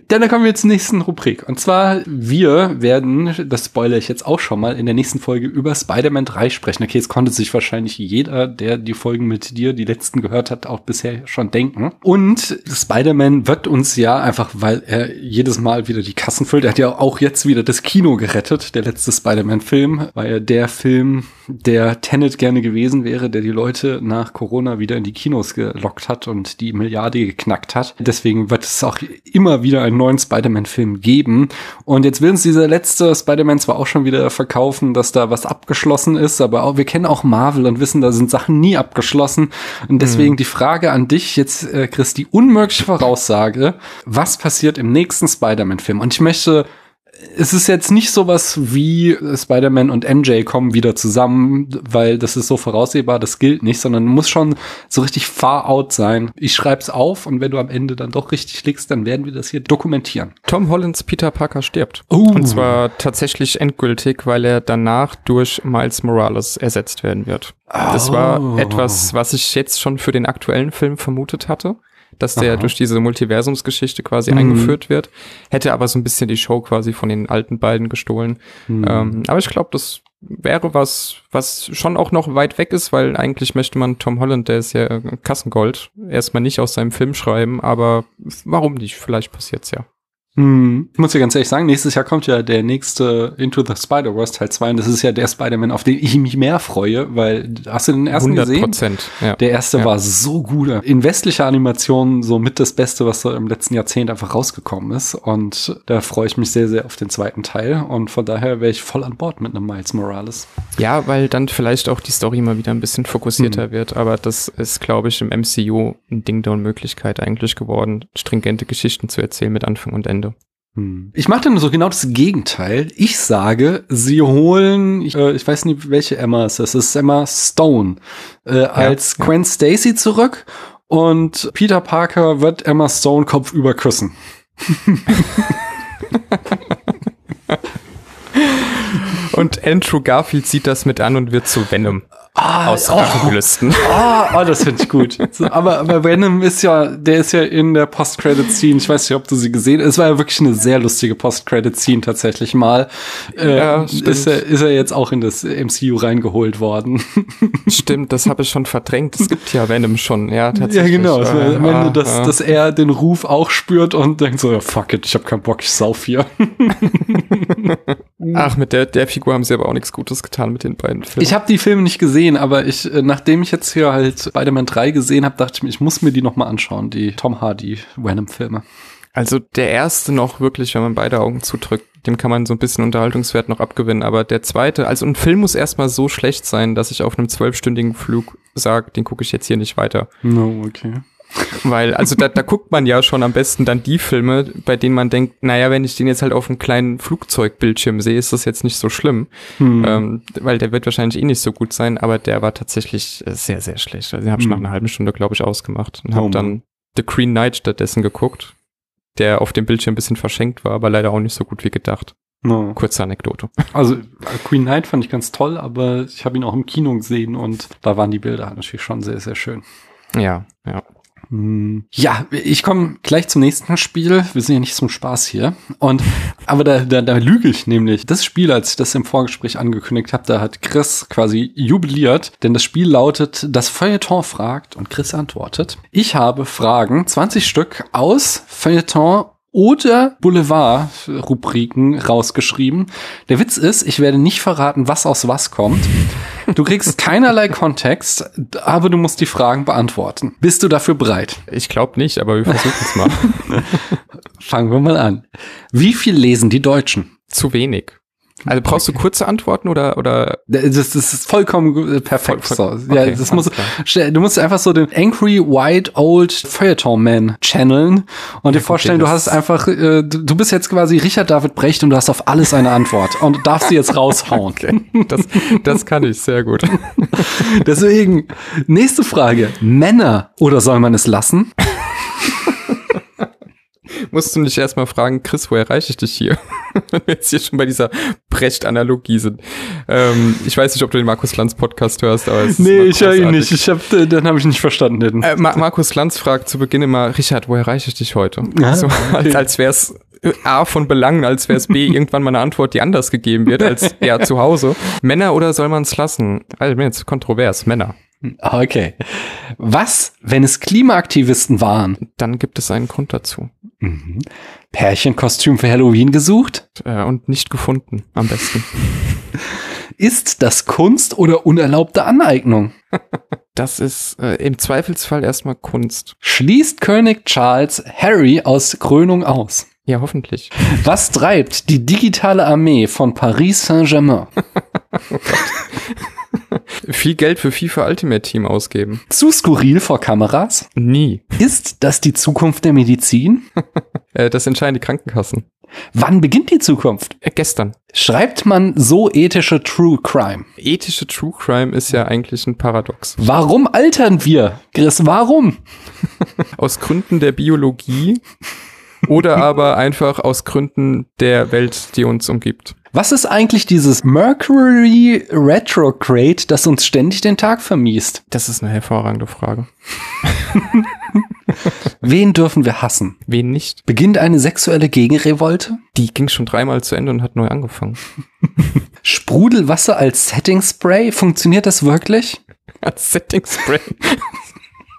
Dann kommen wir zur nächsten Rubrik. Und zwar, wir werden, das spoilere ich jetzt auch schon mal, in der nächsten Folge über Spider-Man 3 sprechen. Okay, jetzt konnte sich wahrscheinlich jeder, der die Folgen mit dir, die letzten gehört hat, auch bisher schon denken. Und Spider Spider-Man wird uns ja einfach, weil er jedes Mal wieder die Kassen füllt. Er hat ja auch jetzt wieder das Kino gerettet, der letzte Spider-Man-Film, weil er der Film, der Tenet gerne gewesen wäre, der die Leute nach Corona wieder in die Kinos gelockt hat und die Milliarde geknackt hat. Deswegen wird es auch immer wieder einen neuen Spider-Man-Film geben. Und jetzt will uns dieser letzte Spider-Man zwar auch schon wieder verkaufen, dass da was abgeschlossen ist, aber auch, wir kennen auch Marvel und wissen, da sind Sachen nie abgeschlossen. Und deswegen mhm. die Frage an dich jetzt, äh, Chris, die unmögliche Voraussage, was passiert im nächsten Spider-Man-Film. Und ich möchte es ist jetzt nicht sowas wie Spider-Man und MJ kommen wieder zusammen, weil das ist so voraussehbar, das gilt nicht, sondern muss schon so richtig far out sein. Ich schreib's auf und wenn du am Ende dann doch richtig liegst, dann werden wir das hier dokumentieren. Tom Hollands Peter Parker stirbt. Uh. Und zwar tatsächlich endgültig, weil er danach durch Miles Morales ersetzt werden wird. Das war oh. etwas, was ich jetzt schon für den aktuellen Film vermutet hatte dass der Aha. durch diese Multiversumsgeschichte quasi mhm. eingeführt wird. Hätte aber so ein bisschen die Show quasi von den alten beiden gestohlen. Mhm. Ähm, aber ich glaube, das wäre was, was schon auch noch weit weg ist, weil eigentlich möchte man Tom Holland, der ist ja Kassengold, erstmal nicht aus seinem Film schreiben, aber warum nicht? Vielleicht passiert's ja. Hm. Ich muss dir ganz ehrlich sagen, nächstes Jahr kommt ja der nächste Into the Spider-Verse Teil 2 und das ist ja der Spider-Man, auf den ich mich mehr freue, weil hast du den ersten 100%, gesehen? Ja. Der erste ja. war so gut. In westlicher Animation so mit das Beste, was so im letzten Jahrzehnt einfach rausgekommen ist und da freue ich mich sehr, sehr auf den zweiten Teil und von daher wäre ich voll an Bord mit einem Miles Morales. Ja, weil dann vielleicht auch die Story mal wieder ein bisschen fokussierter hm. wird, aber das ist, glaube ich, im MCU ein Ding der Unmöglichkeit eigentlich geworden, stringente Geschichten zu erzählen mit Anfang und Ende. Hm. Ich mache dann so genau das Gegenteil. Ich sage, sie holen, ich, äh, ich weiß nicht, welche Emma es ist, es ist Emma Stone, äh, ja, als ja. Gwen Stacy zurück und Peter Parker wird Emma Stone kopfüber küssen. [laughs] und Andrew Garfield sieht das mit an und wird zu Venom. Ah, aus Rachegelüsten. Oh, [laughs] oh, das finde ich gut. So, aber, aber Venom ist ja, der ist ja in der Post-Credit-Scene. Ich weiß nicht, ob du sie gesehen hast. Es war ja wirklich eine sehr lustige Post-Credit-Scene tatsächlich mal. Äh, ja, ist, er, ist er jetzt auch in das MCU reingeholt worden. [laughs] Stimmt, das habe ich schon verdrängt. Es gibt ja Venom schon, ja, tatsächlich. Ja, genau. Also, äh, am Ende, ah, dass, ah. dass er den Ruf auch spürt und denkt so, ja, fuck it, ich habe keinen Bock, ich sauf hier. [laughs] Ach, mit der, der Figur haben sie aber auch nichts Gutes getan mit den beiden Filmen. Ich habe die Filme nicht gesehen, aber ich, äh, nachdem ich jetzt hier halt Spider-Man 3 gesehen habe, dachte ich mir, ich muss mir die noch mal anschauen, die Tom Hardy Venom-Filme. Also der erste noch wirklich, wenn man beide Augen zudrückt, dem kann man so ein bisschen Unterhaltungswert noch abgewinnen. Aber der zweite, also ein Film muss erstmal so schlecht sein, dass ich auf einem zwölfstündigen Flug sage, den gucke ich jetzt hier nicht weiter. No, okay. Weil, also da, da guckt man ja schon am besten dann die Filme, bei denen man denkt, naja, wenn ich den jetzt halt auf einem kleinen Flugzeugbildschirm sehe, ist das jetzt nicht so schlimm. Hm. Ähm, weil der wird wahrscheinlich eh nicht so gut sein, aber der war tatsächlich äh, sehr, sehr schlecht. Also den habe ich hm. nach einer halben Stunde, glaube ich, ausgemacht und habe oh, dann The Green Knight stattdessen geguckt, der auf dem Bildschirm ein bisschen verschenkt war, aber leider auch nicht so gut wie gedacht. No. Kurze Anekdote. Also Queen Knight fand ich ganz toll, aber ich habe ihn auch im Kino gesehen und da waren die Bilder natürlich schon sehr, sehr schön. Ja, ja. Hm. Ja, ich komme gleich zum nächsten Spiel. Wir sind ja nicht zum Spaß hier. Und aber da, da, da lüge ich nämlich. Das Spiel, als ich das im Vorgespräch angekündigt habe, da hat Chris quasi jubiliert, denn das Spiel lautet: Das Feuilleton fragt und Chris antwortet. Ich habe Fragen, 20 Stück aus Feuilleton oder Boulevard-Rubriken rausgeschrieben. Der Witz ist, ich werde nicht verraten, was aus was kommt. Du kriegst keinerlei Kontext, aber du musst die Fragen beantworten. Bist du dafür bereit? Ich glaube nicht, aber wir versuchen es mal. [laughs] Fangen wir mal an. Wie viel lesen die Deutschen? Zu wenig. Also brauchst du kurze Antworten oder oder das, das ist vollkommen perfekt. Voll, voll. Okay, ja, das muss, du musst einfach so den Angry White Old Feuilleton Man channeln und ja, dir vorstellen, okay, du hast einfach, äh, du bist jetzt quasi Richard David Brecht und du hast auf alles eine Antwort und darfst sie jetzt raushauen. Okay. Das, das kann ich sehr gut. [laughs] Deswegen nächste Frage: Männer oder soll man es lassen? [laughs] musst du nicht erstmal fragen, Chris, wo erreiche ich dich hier? [laughs] Wenn wir jetzt hier schon bei dieser Brecht-Analogie sind. Ähm, ich weiß nicht, ob du den Markus Lanz Podcast hörst, aber es Nee, ich höre ihn nicht. Ich hab, äh, dann habe ich nicht verstanden. Äh, Ma Markus Lanz fragt zu Beginn immer, Richard, wo erreiche ich dich heute? Ah, so, okay. als, als wäre es A von Belangen, als wäre es B [laughs] irgendwann mal eine Antwort, die anders gegeben wird als [laughs] er zu Hause. Männer oder soll man es lassen? Also jetzt kontrovers, Männer. Okay. Was, wenn es Klimaaktivisten waren? Dann gibt es einen Grund dazu. Mhm. Pärchenkostüm für Halloween gesucht? Äh, und nicht gefunden, am besten. [laughs] ist das Kunst oder unerlaubte Aneignung? [laughs] Das ist äh, im Zweifelsfall erstmal Kunst. Schließt König Charles Harry aus Krönung aus? Ja, hoffentlich. [laughs] Was treibt die digitale Armee von Paris Saint-Germain? oh Viel Geld für FIFA Ultimate Team ausgeben. Zu skurril vor Kameras? Nie. Ist das die Zukunft der Medizin? [laughs] Äh, das entscheiden die Krankenkassen. Wann beginnt die Zukunft? Äh, gestern. Schreibt man so ethische True Crime? Ethische True Crime ist ja eigentlich ein Paradox. Warum altern wir? Chris, warum? [laughs] Aus Gründen der Biologie oder [laughs] aber einfach aus Gründen der Welt, die uns umgibt. Was ist eigentlich dieses Mercury Retrograde, das uns ständig den Tag vermiest? Das ist eine hervorragende Frage. [laughs] Wen dürfen wir hassen? Wen nicht? Beginnt eine sexuelle Gegenrevolte? Die ging schon dreimal zu Ende und hat neu angefangen. [laughs] Sprudelwasser als Setting Spray, funktioniert das wirklich? Als Setting Spray.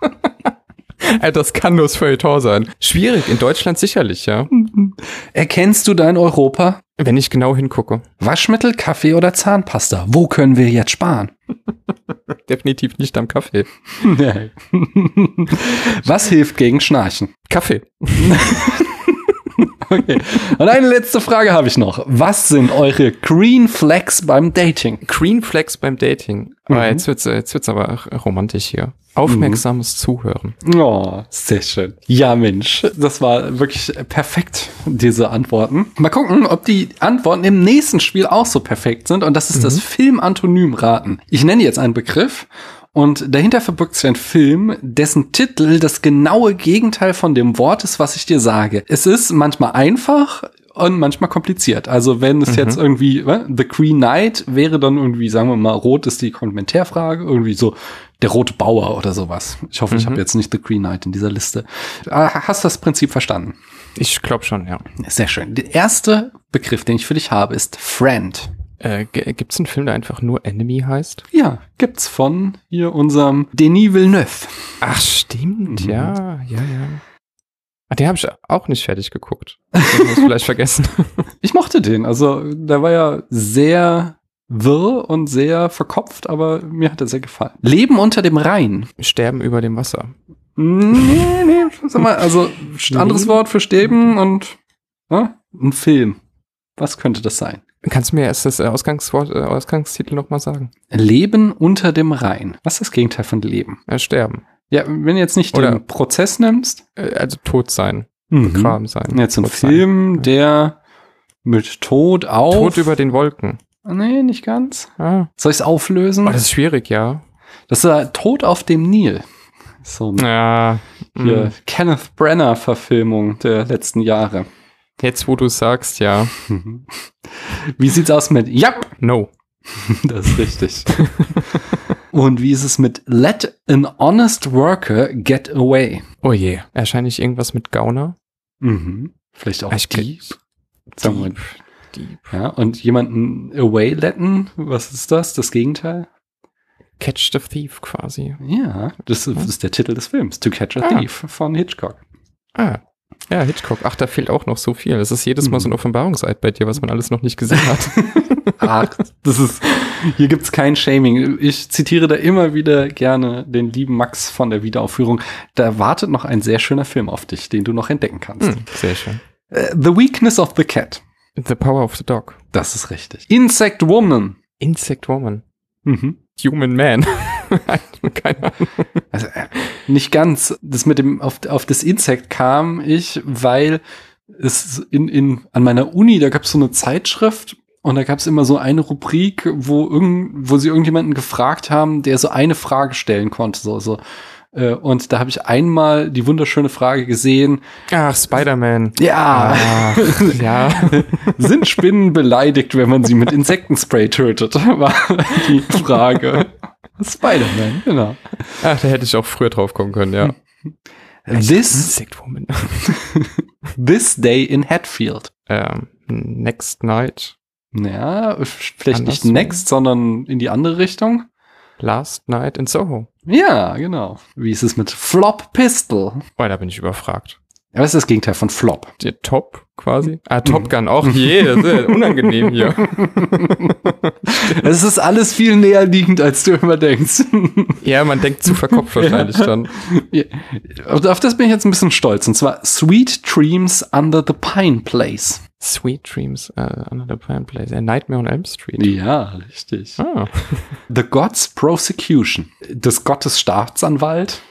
[laughs] [laughs] Das kann nur das Feuilleton sein. Schwierig, in Deutschland sicherlich, ja. [laughs] Erkennst du dein Europa? Wenn ich genau hingucke. Waschmittel, Kaffee oder Zahnpasta? Wo können wir jetzt sparen? [laughs] Definitiv nicht am Kaffee. Was hilft gegen Schnarchen? Kaffee. Okay. Und eine letzte Frage habe ich noch. Was sind eure Green Flags beim Dating? Green Flags beim Dating. Mhm. Ah, jetzt wird's, jetzt wird's aber romantisch hier. Aufmerksames mhm. Zuhören. Oh, sehr schön. Ja, Mensch, das war wirklich perfekt, diese Antworten. Mal gucken, ob die Antworten im nächsten Spiel auch so perfekt sind. Und das ist mhm. das Film-Antonym-Raten. Ich nenne jetzt einen Begriff und dahinter verbirgt sich ein Film, dessen Titel das genaue Gegenteil von dem Wort ist, was ich dir sage. Es ist manchmal einfach und manchmal kompliziert. Also wenn es mhm. jetzt irgendwie, äh, The Green Knight wäre dann irgendwie, sagen wir mal, rot ist die Komplementärfrage, irgendwie so der rote Bauer oder sowas. Ich hoffe, mhm. ich habe jetzt nicht The Green Knight in dieser Liste. Ah, hast du das Prinzip verstanden? Ich glaube schon, ja. Sehr schön. Der erste Begriff, den ich für dich habe, ist Friend. Äh, Gibt es einen Film, der einfach nur Enemy heißt? Ja, gibt's von hier unserem Denis Villeneuve. Ach, stimmt, mhm. ja, ja, ja. Ah, den habe ich auch nicht fertig geguckt. Ich muss vielleicht [laughs] vergessen. Ich mochte den. Also, der war ja sehr wirr und sehr verkopft, aber mir hat er sehr gefallen. Leben unter dem Rhein. Sterben über dem Wasser. Nee, nee, sag mal, also [laughs] anderes Wort für sterben und ne? ein Film. Was könnte das sein? Kannst du mir erst das äh, Ausgangswort, äh, Ausgangstitel nochmal sagen? Leben unter dem Rhein. Was ist das Gegenteil von Leben? Ja, sterben. Ja, wenn du jetzt nicht Oder den Prozess nimmst. Äh, also tot sein. Mhm. Begraben sein. Jetzt ein Film, sein. der mit Tod auf. Tod über den Wolken. Nee, nicht ganz. Ah. Soll ich es auflösen? Oh, das ist schwierig, ja. Das ist Tod auf dem Nil. So ja, hier, mm. Kenneth Brenner Verfilmung der letzten Jahre. Jetzt, wo du sagst, ja. [laughs] Wie sieht's aus mit Yep? No. [laughs] das ist richtig. [laughs] Und wie ist es mit Let an honest worker get away? Oh je. Wahrscheinlich irgendwas mit Gauner. Mhm. Vielleicht auch ich Dieb. Sagen wir Dieb. Ja, und jemanden away letten, was ist das? Das Gegenteil? Catch the Thief quasi. Ja, das, das ist der Titel des Films. To Catch a ah. Thief von Hitchcock. Ah, ja, Hitchcock. Ach, da fehlt auch noch so viel. Das ist jedes Mal so ein Offenbarungseid bei dir, was man alles noch nicht gesehen hat. [laughs] Ach, das ist, hier gibt's kein Shaming. Ich zitiere da immer wieder gerne den lieben Max von der Wiederaufführung. Da wartet noch ein sehr schöner Film auf dich, den du noch entdecken kannst. Hm, sehr schön. Uh, the Weakness of the Cat. The Power of the Dog. Das ist richtig. Insect Woman. Insect Woman. Mhm. Human Man. [laughs] [laughs] Keine Ahnung. Also, äh, nicht ganz. Das mit dem, auf, auf das Insekt kam ich, weil es in, in, an meiner Uni, da gab es so eine Zeitschrift und da gab es immer so eine Rubrik, wo irgend, wo sie irgendjemanden gefragt haben, der so eine Frage stellen konnte, so, so. Äh, und da habe ich einmal die wunderschöne Frage gesehen. Ach, Spider-Man. Ja. Ach, ja. [laughs] Sind Spinnen beleidigt, wenn man sie mit Insektenspray tötet? [laughs] War die Frage. Spider-Man, genau. Ach, da hätte ich auch früher drauf kommen können, ja. This, [laughs] This Day in Hatfield. Ähm, next Night. Ja, vielleicht Andersrum. nicht next, sondern in die andere Richtung. Last Night in Soho. Ja, genau. Wie ist es mit Flop Pistol? Oh, da bin ich überfragt. Ja, was ist das Gegenteil von Flop? Der Top quasi. Ah, Top Gun auch. Je, das ist [laughs] unangenehm hier. Es ist alles viel näher liegend, als du immer denkst. Ja, man denkt zu verkopft wahrscheinlich ja. dann. Ja. Auf das bin ich jetzt ein bisschen stolz. Und zwar Sweet Dreams Under the Pine Place. Sweet Dreams uh, Under the Pine Place. A Nightmare on Elm Street. Ja, richtig. Ah. The God's Prosecution. Des Gottes Staatsanwalt.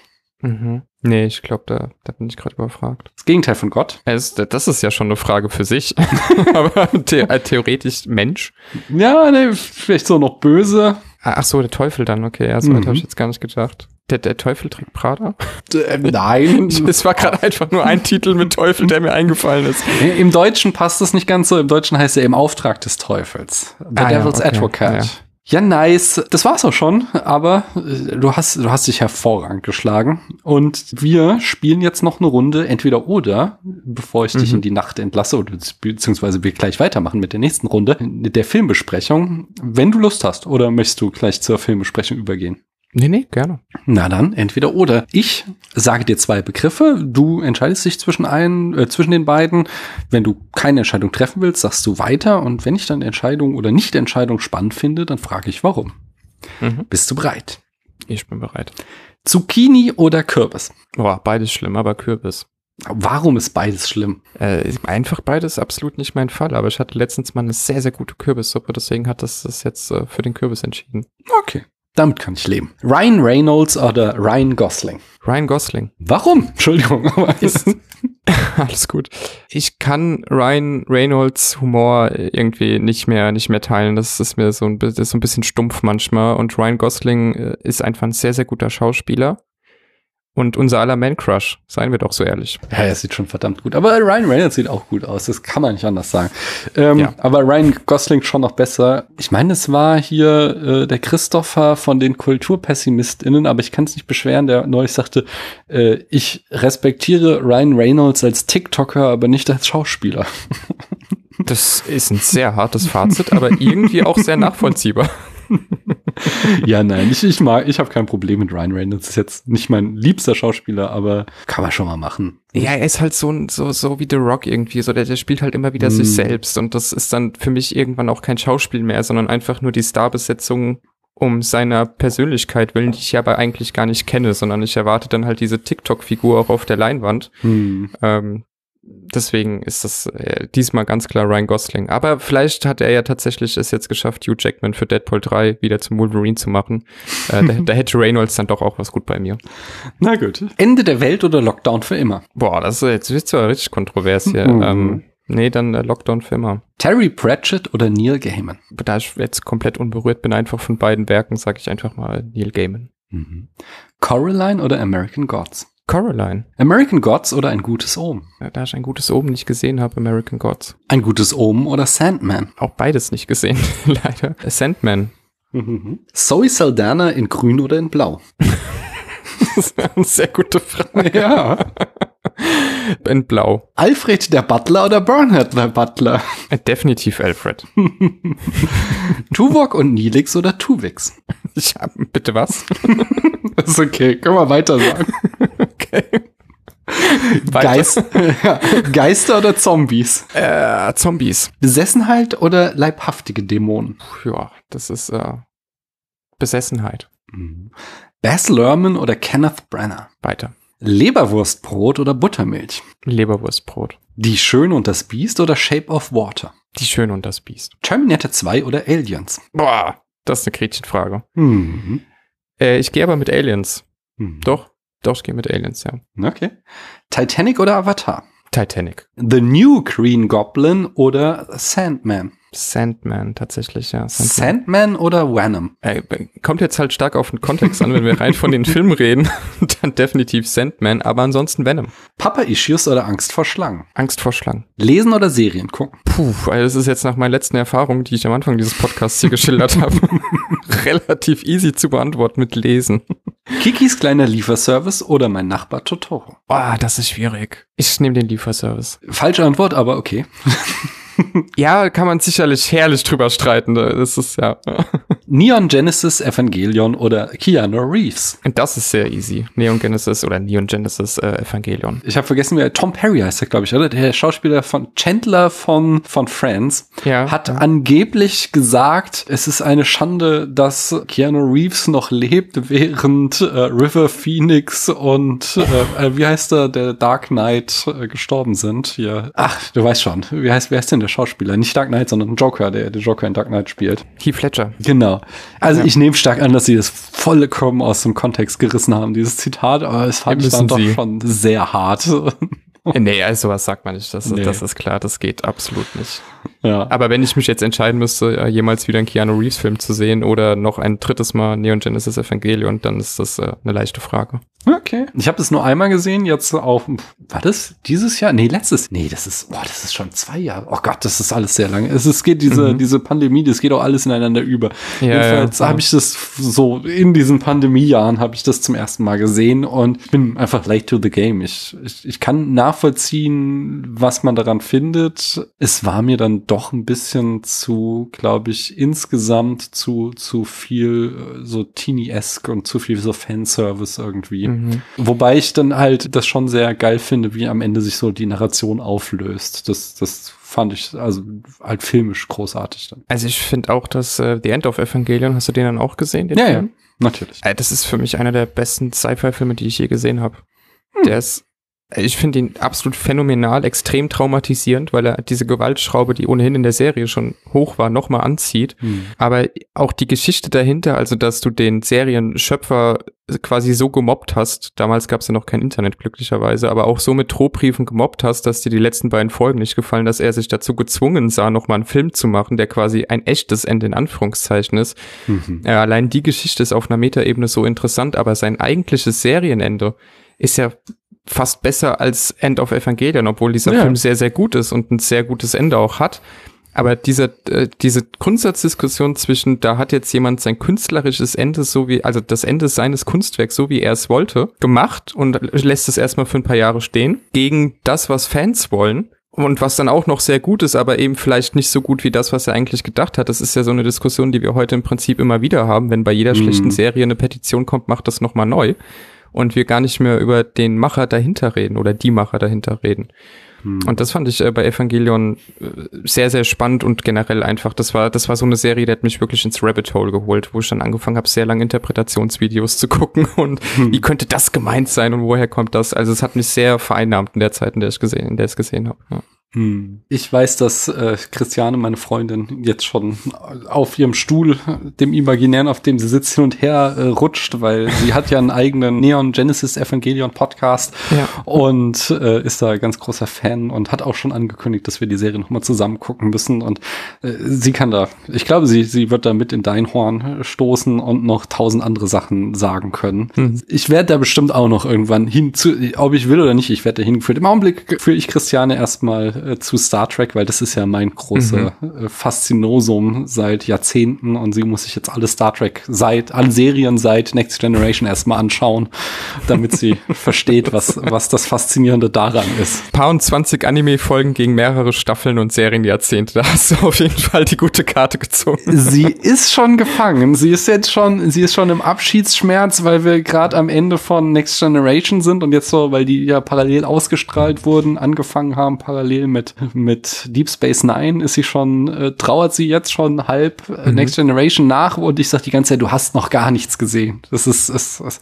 Mhm. Nee, ich glaube, da, da bin ich gerade überfragt. Das Gegenteil von Gott. Es, das ist ja schon eine Frage für sich. [laughs] Aber the äh, theoretisch Mensch. Ja, nee, vielleicht so noch böse. Ah, ach so, der Teufel dann, okay. Ja, so mhm. habe ich jetzt gar nicht gedacht. Der, der Teufel trägt Prada? Äh, nein. [laughs] Es war gerade einfach nur ein Titel mit Teufel, der mir eingefallen ist. Im Deutschen passt das nicht ganz so. Im Deutschen heißt er im Auftrag des Teufels. The ah, Devil's ja, okay. Advocate. Ja. Ja, nice. Das war's auch schon, aber äh, du hast, du hast dich hervorragend geschlagen. Und wir spielen jetzt noch eine Runde, entweder oder, bevor ich mhm. dich in die Nacht entlasse, oder beziehungsweise wir gleich weitermachen mit der nächsten Runde, der Filmbesprechung, wenn du Lust hast, oder möchtest du gleich zur Filmbesprechung übergehen? Nee, nee, gerne. Na dann, entweder oder. Ich sage dir zwei Begriffe, du entscheidest dich zwischen einen, äh, zwischen den beiden. Wenn du keine Entscheidung treffen willst, sagst du weiter und wenn ich dann Entscheidung oder Nicht-Entscheidung spannend finde, dann frage ich warum. Mhm. Bist du bereit? Ich bin bereit. Zucchini oder Kürbis? Boah, beides schlimm, aber Kürbis. Warum ist beides schlimm? Äh, einfach beides absolut nicht mein Fall, aber ich hatte letztens mal eine sehr, sehr gute Kürbissuppe, deswegen hat das das jetzt äh, für den Kürbis entschieden. Okay. Damit kann ich leben. Ryan Reynolds oder Ryan Gosling? Ryan Gosling. Warum? Entschuldigung. Aber [laughs] ist, [laughs] alles gut. Ich kann Ryan Reynolds Humor irgendwie nicht mehr, nicht mehr teilen. Das ist mir so ein, ist so ein bisschen stumpf manchmal. Und Ryan Gosling äh, ist einfach ein sehr, sehr guter Schauspieler und unser aller Man-Crush, seien wir doch so ehrlich. Ja, er sieht schon verdammt gut. Aber Ryan Reynolds sieht auch gut aus, das kann man nicht anders sagen. Ähm, ja. Aber Ryan Gosling schon noch besser. Ich meine, es war hier äh, der Christopher von den KulturpessimistInnen, aber ich kann es nicht beschweren, der neulich sagte, äh, ich respektiere Ryan Reynolds als TikToker, aber nicht als Schauspieler. Das ist ein sehr hartes Fazit, aber irgendwie auch sehr nachvollziehbar [laughs] ja, nein, ich, ich mag, ich habe kein Problem mit Ryan Reynolds. Ist jetzt nicht mein liebster Schauspieler, aber kann man schon mal machen. Ja, er ist halt so, so, so wie The Rock irgendwie, so der, der spielt halt immer wieder mm. sich selbst und das ist dann für mich irgendwann auch kein Schauspiel mehr, sondern einfach nur die Starbesetzung um seiner Persönlichkeit willen, die ich aber eigentlich gar nicht kenne, sondern ich erwarte dann halt diese TikTok-Figur auch auf der Leinwand. Hm. Ähm, deswegen ist das äh, diesmal ganz klar Ryan Gosling. Aber vielleicht hat er ja tatsächlich es jetzt geschafft, Hugh Jackman für Deadpool 3 wieder zum Wolverine zu machen. Äh, da, da, hätte Reynolds dann doch auch was gut bei mir. Na gut. Ende der Welt oder Lockdown für immer? Boah, das ist jetzt wird's ja richtig kontrovers hier. Mhm. Ähm, nee, dann äh, Lockdown für immer. Terry Pratchett oder Neil Gaiman? Da ich jetzt komplett unberührt bin, einfach von beiden Werken, sage ich einfach mal Neil Gaiman. Mhm. Coraline oder American Gods? Coraline. American Gods oder ein gutes Omen? Ja, da ich ein gutes Omen nicht gesehen habe, American Gods. Ein gutes Omen oder Sandman? Auch beides nicht gesehen, [laughs] leider. Sandman. Mhm. Zoe Saldana in grün oder in blau? [laughs] das ist eine sehr gute Frage. Ja. [laughs] In blau. Alfred der Butler oder Bernhard der Butler? Äh, definitiv Alfred. [laughs] Tuvok und Nilix oder Tuvix? [laughs] Ich hab, bitte was? das ist okay, können wir weiter sagen. Okay. Geist, ja, Geister oder Zombies? Äh, Zombies. Besessenheit oder leibhaftige Dämonen? Ja, das ist äh, Besessenheit. Mhm. Baz Luhrmann oder Kenneth Brenner? Weiter. Leberwurstbrot oder Buttermilch? Leberwurstbrot. Die Schöne und das Biest oder Shape of Water? Die Schöne und das Biest. Terminator 2 oder Aliens? Boah, das ist eine Gretchenfrage. Mhm. Äh, ich gehe aber mit Aliens. Mhm. Doch, doch, ich gehe mit Aliens, ja. Okay. Titanic oder Avatar? Titanic. The New Green Goblin oder Sandman? Sandman tatsächlich, ja. Sandman, Sandman oder Venom? Äh, kommt jetzt halt stark auf den Kontext an, wenn wir rein von den [laughs] Filmen reden, [laughs] dann definitiv Sandman, aber ansonsten Venom. Papa-Issues oder Angst vor Schlangen? Angst vor Schlangen. Lesen oder Serien gucken? Puh, also das ist jetzt nach meinen letzten Erfahrungen, die ich am Anfang dieses Podcasts hier geschildert [laughs] habe, relativ easy zu beantworten mit Lesen. Kikis kleiner Lieferservice oder mein Nachbar Totoro? Boah, das ist schwierig. Ich nehme den Lieferservice. Falsche Antwort, aber okay. [laughs] [laughs] ja, kann man sicherlich herrlich drüber streiten. Das ist ja. [laughs] Neon Genesis Evangelion oder Keanu Reeves. Das ist sehr easy. Neon Genesis oder Neon Genesis äh, Evangelion. Ich habe vergessen, wer Tom Perry heißt, glaube ich, oder? Der Schauspieler von Chandler von von Friends ja, hat ja. angeblich gesagt, es ist eine Schande, dass Keanu Reeves noch lebt, während äh, River Phoenix und äh, äh wie heißt der, der Dark Knight äh, gestorben sind. Hier. Ach, du weißt schon. Wie heißt wer ist denn der Schauspieler? Nicht Dark Knight, sondern Joker, der der Joker in Dark Knight spielt. Heath Fletcher. Genau. Also ja. ich nehme stark an, dass sie das vollkommen aus dem Kontext gerissen haben, dieses Zitat, aber es fand ich dann doch sie. schon sehr hart. nee, also sowas sagt man nicht. Das, nee. das ist klar, das geht absolut nicht. Ja. Aber wenn ich mich jetzt entscheiden müsste, äh, jemals wieder einen Keanu Reeves Film zu sehen oder noch ein drittes Mal Neon Genesis Evangelion, dann ist das äh, eine leichte Frage. Okay. Ich habe das nur einmal gesehen, jetzt auf, war das dieses Jahr? Nee, letztes. Nee, das ist, boah, das ist schon zwei Jahre. Oh Gott, das ist alles sehr lange. Es, es geht diese, mhm. diese Pandemie, das geht auch alles ineinander über. Ja, Jedenfalls ja, habe ich das so in diesen Pandemiejahren habe ich das zum ersten Mal gesehen und ich bin einfach late to the game. Ich, ich, ich kann nachvollziehen, was man daran findet. Es war mir dann doch ein bisschen zu, glaube ich, insgesamt zu, zu viel äh, so teeny-esque und zu viel so Fanservice irgendwie. Mhm. Wobei ich dann halt das schon sehr geil finde, wie am Ende sich so die Narration auflöst. Das, das fand ich also halt filmisch großartig dann. Also ich finde auch, dass äh, The End of Evangelion, hast du den dann auch gesehen? Den ja, Film? ja, natürlich. Äh, das ist für mich einer der besten Sci-Fi-Filme, die ich je gesehen habe. Hm. Der ist ich finde ihn absolut phänomenal, extrem traumatisierend, weil er diese Gewaltschraube, die ohnehin in der Serie schon hoch war, nochmal anzieht. Mhm. Aber auch die Geschichte dahinter, also dass du den Serienschöpfer quasi so gemobbt hast, damals gab es ja noch kein Internet glücklicherweise, aber auch so mit Drohbriefen gemobbt hast, dass dir die letzten beiden Folgen nicht gefallen, dass er sich dazu gezwungen sah, nochmal einen Film zu machen, der quasi ein echtes Ende in Anführungszeichen ist. Mhm. Ja, allein die Geschichte ist auf einer Metaebene so interessant, aber sein eigentliches Serienende ist ja fast besser als End of Evangelion, obwohl dieser ja. Film sehr, sehr gut ist und ein sehr gutes Ende auch hat. Aber diese, äh, diese Grundsatzdiskussion zwischen, da hat jetzt jemand sein künstlerisches Ende so wie, also das Ende seines Kunstwerks, so wie er es wollte, gemacht und lässt es erstmal für ein paar Jahre stehen, gegen das, was Fans wollen. Und was dann auch noch sehr gut ist, aber eben vielleicht nicht so gut wie das, was er eigentlich gedacht hat. Das ist ja so eine Diskussion, die wir heute im Prinzip immer wieder haben. Wenn bei jeder mhm. schlechten Serie eine Petition kommt, macht das nochmal neu und wir gar nicht mehr über den Macher dahinter reden oder die Macher dahinter reden. Hm. Und das fand ich äh, bei Evangelion äh, sehr, sehr spannend und generell einfach, das war, das war so eine Serie, die hat mich wirklich ins Rabbit Hole geholt, wo ich dann angefangen habe, sehr lange Interpretationsvideos zu gucken [laughs] und hm. wie könnte das gemeint sein und woher kommt das? Also es hat mich sehr vereinnahmt in der Zeit, in der ich gesehen, in der ich es gesehen habe. Ja. Hm. Ich weiß, dass äh, Christiane, meine Freundin, jetzt schon auf ihrem Stuhl, dem Imaginären, auf dem sie sitzt, hin und her äh, rutscht, weil sie hat ja einen eigenen Neon Genesis Evangelion Podcast ja. und äh, ist da ganz großer Fan und hat auch schon angekündigt, dass wir die Serie nochmal zusammen gucken müssen. Und äh, sie kann da, ich glaube, sie, sie wird da mit in dein Horn stoßen und noch tausend andere Sachen sagen können. Mhm. Ich werde da bestimmt auch noch irgendwann hin zu, ob ich will oder nicht, ich werde da hingeführt. Im Augenblick führe ich Christiane erstmal äh, zu Star Trek, weil das ist ja mein großer mhm. äh, Faszinosum seit Jahrzehnten und sie muss sich jetzt alle Star Trek seit, alle Serien seit Next Generation erstmal anschauen, damit sie [laughs] versteht, was, was das Faszinierende daran ist. Paar und 20 Anime-Folgen gegen mehrere Staffeln und Serienjahrzehnte. Da hast du auf jeden Fall die gute Karte gezogen. Sie ist schon gefangen. Sie ist jetzt schon, sie ist schon im Abschiedsschmerz, weil wir gerade am Ende von Next Generation sind und jetzt so, weil die ja parallel ausgestrahlt wurden, angefangen haben, parallel mit, mit Deep Space Nine ist sie schon, äh, trauert sie jetzt schon halb äh, mhm. Next Generation nach und ich sag die ganze Zeit, du hast noch gar nichts gesehen. Das ist, ist, ist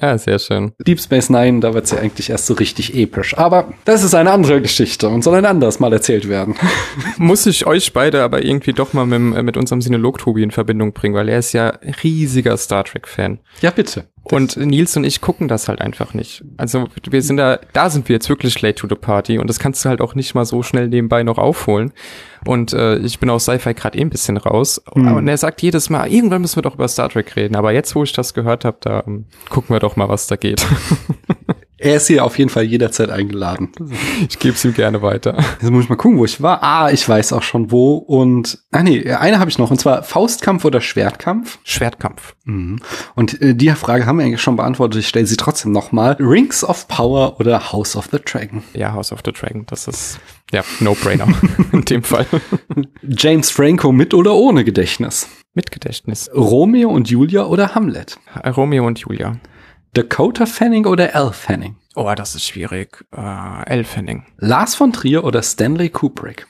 ja, sehr schön. Deep Space Nine, da wird sie eigentlich erst so richtig episch. Aber das ist eine andere Geschichte und soll ein anderes Mal erzählt werden. [laughs] Muss ich euch beide aber irgendwie doch mal mit, mit unserem Sinolog Tobi in Verbindung bringen, weil er ist ja riesiger Star Trek-Fan. Ja, bitte. Und Nils und ich gucken das halt einfach nicht. Also wir sind da, da sind wir jetzt wirklich late to the party und das kannst du halt auch nicht mal so schnell nebenbei noch aufholen. Und äh, ich bin aus Sci-Fi gerade eh ein bisschen raus. Mhm. Und er sagt jedes Mal, irgendwann müssen wir doch über Star Trek reden. Aber jetzt, wo ich das gehört habe, da um, gucken wir doch mal, was da geht. [laughs] Er ist hier auf jeden Fall jederzeit eingeladen. Ich gebe es ihm gerne weiter. Jetzt muss ich mal gucken, wo ich war. Ah, ich weiß auch schon wo. Und ah nee, eine habe ich noch. Und zwar Faustkampf oder Schwertkampf? Schwertkampf. Mhm. Und äh, die Frage haben wir eigentlich schon beantwortet. Ich stelle sie trotzdem noch mal. Rings of Power oder House of the Dragon? Ja, House of the Dragon. Das ist ja No-Brainer [laughs] in dem Fall. James Franco mit oder ohne Gedächtnis? Mit Gedächtnis. Romeo und Julia oder Hamlet? Romeo und Julia. Dakota Fanning oder Elle Fanning? Oh, das ist schwierig. Uh, Elle Fanning. Lars von Trier oder Stanley Kubrick?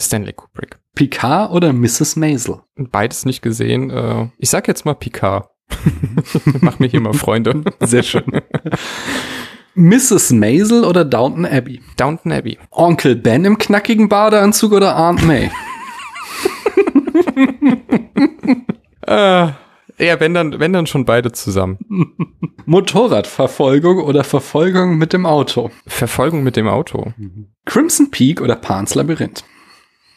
Stanley Kubrick. Picard oder Mrs. Maisel? Beides nicht gesehen. Uh, ich sag jetzt mal Picard. [laughs] Mach mir hier mal Freunde. Sehr schön. Mrs. Maisel oder Downton Abbey? Downton Abbey. Onkel Ben im knackigen Badeanzug oder Aunt May? äh, ja, wenn dann, wenn dann schon beide zusammen. [laughs] Motorradverfolgung oder Verfolgung mit dem Auto? Verfolgung mit dem Auto. Crimson Peak oder Pans Labyrinth?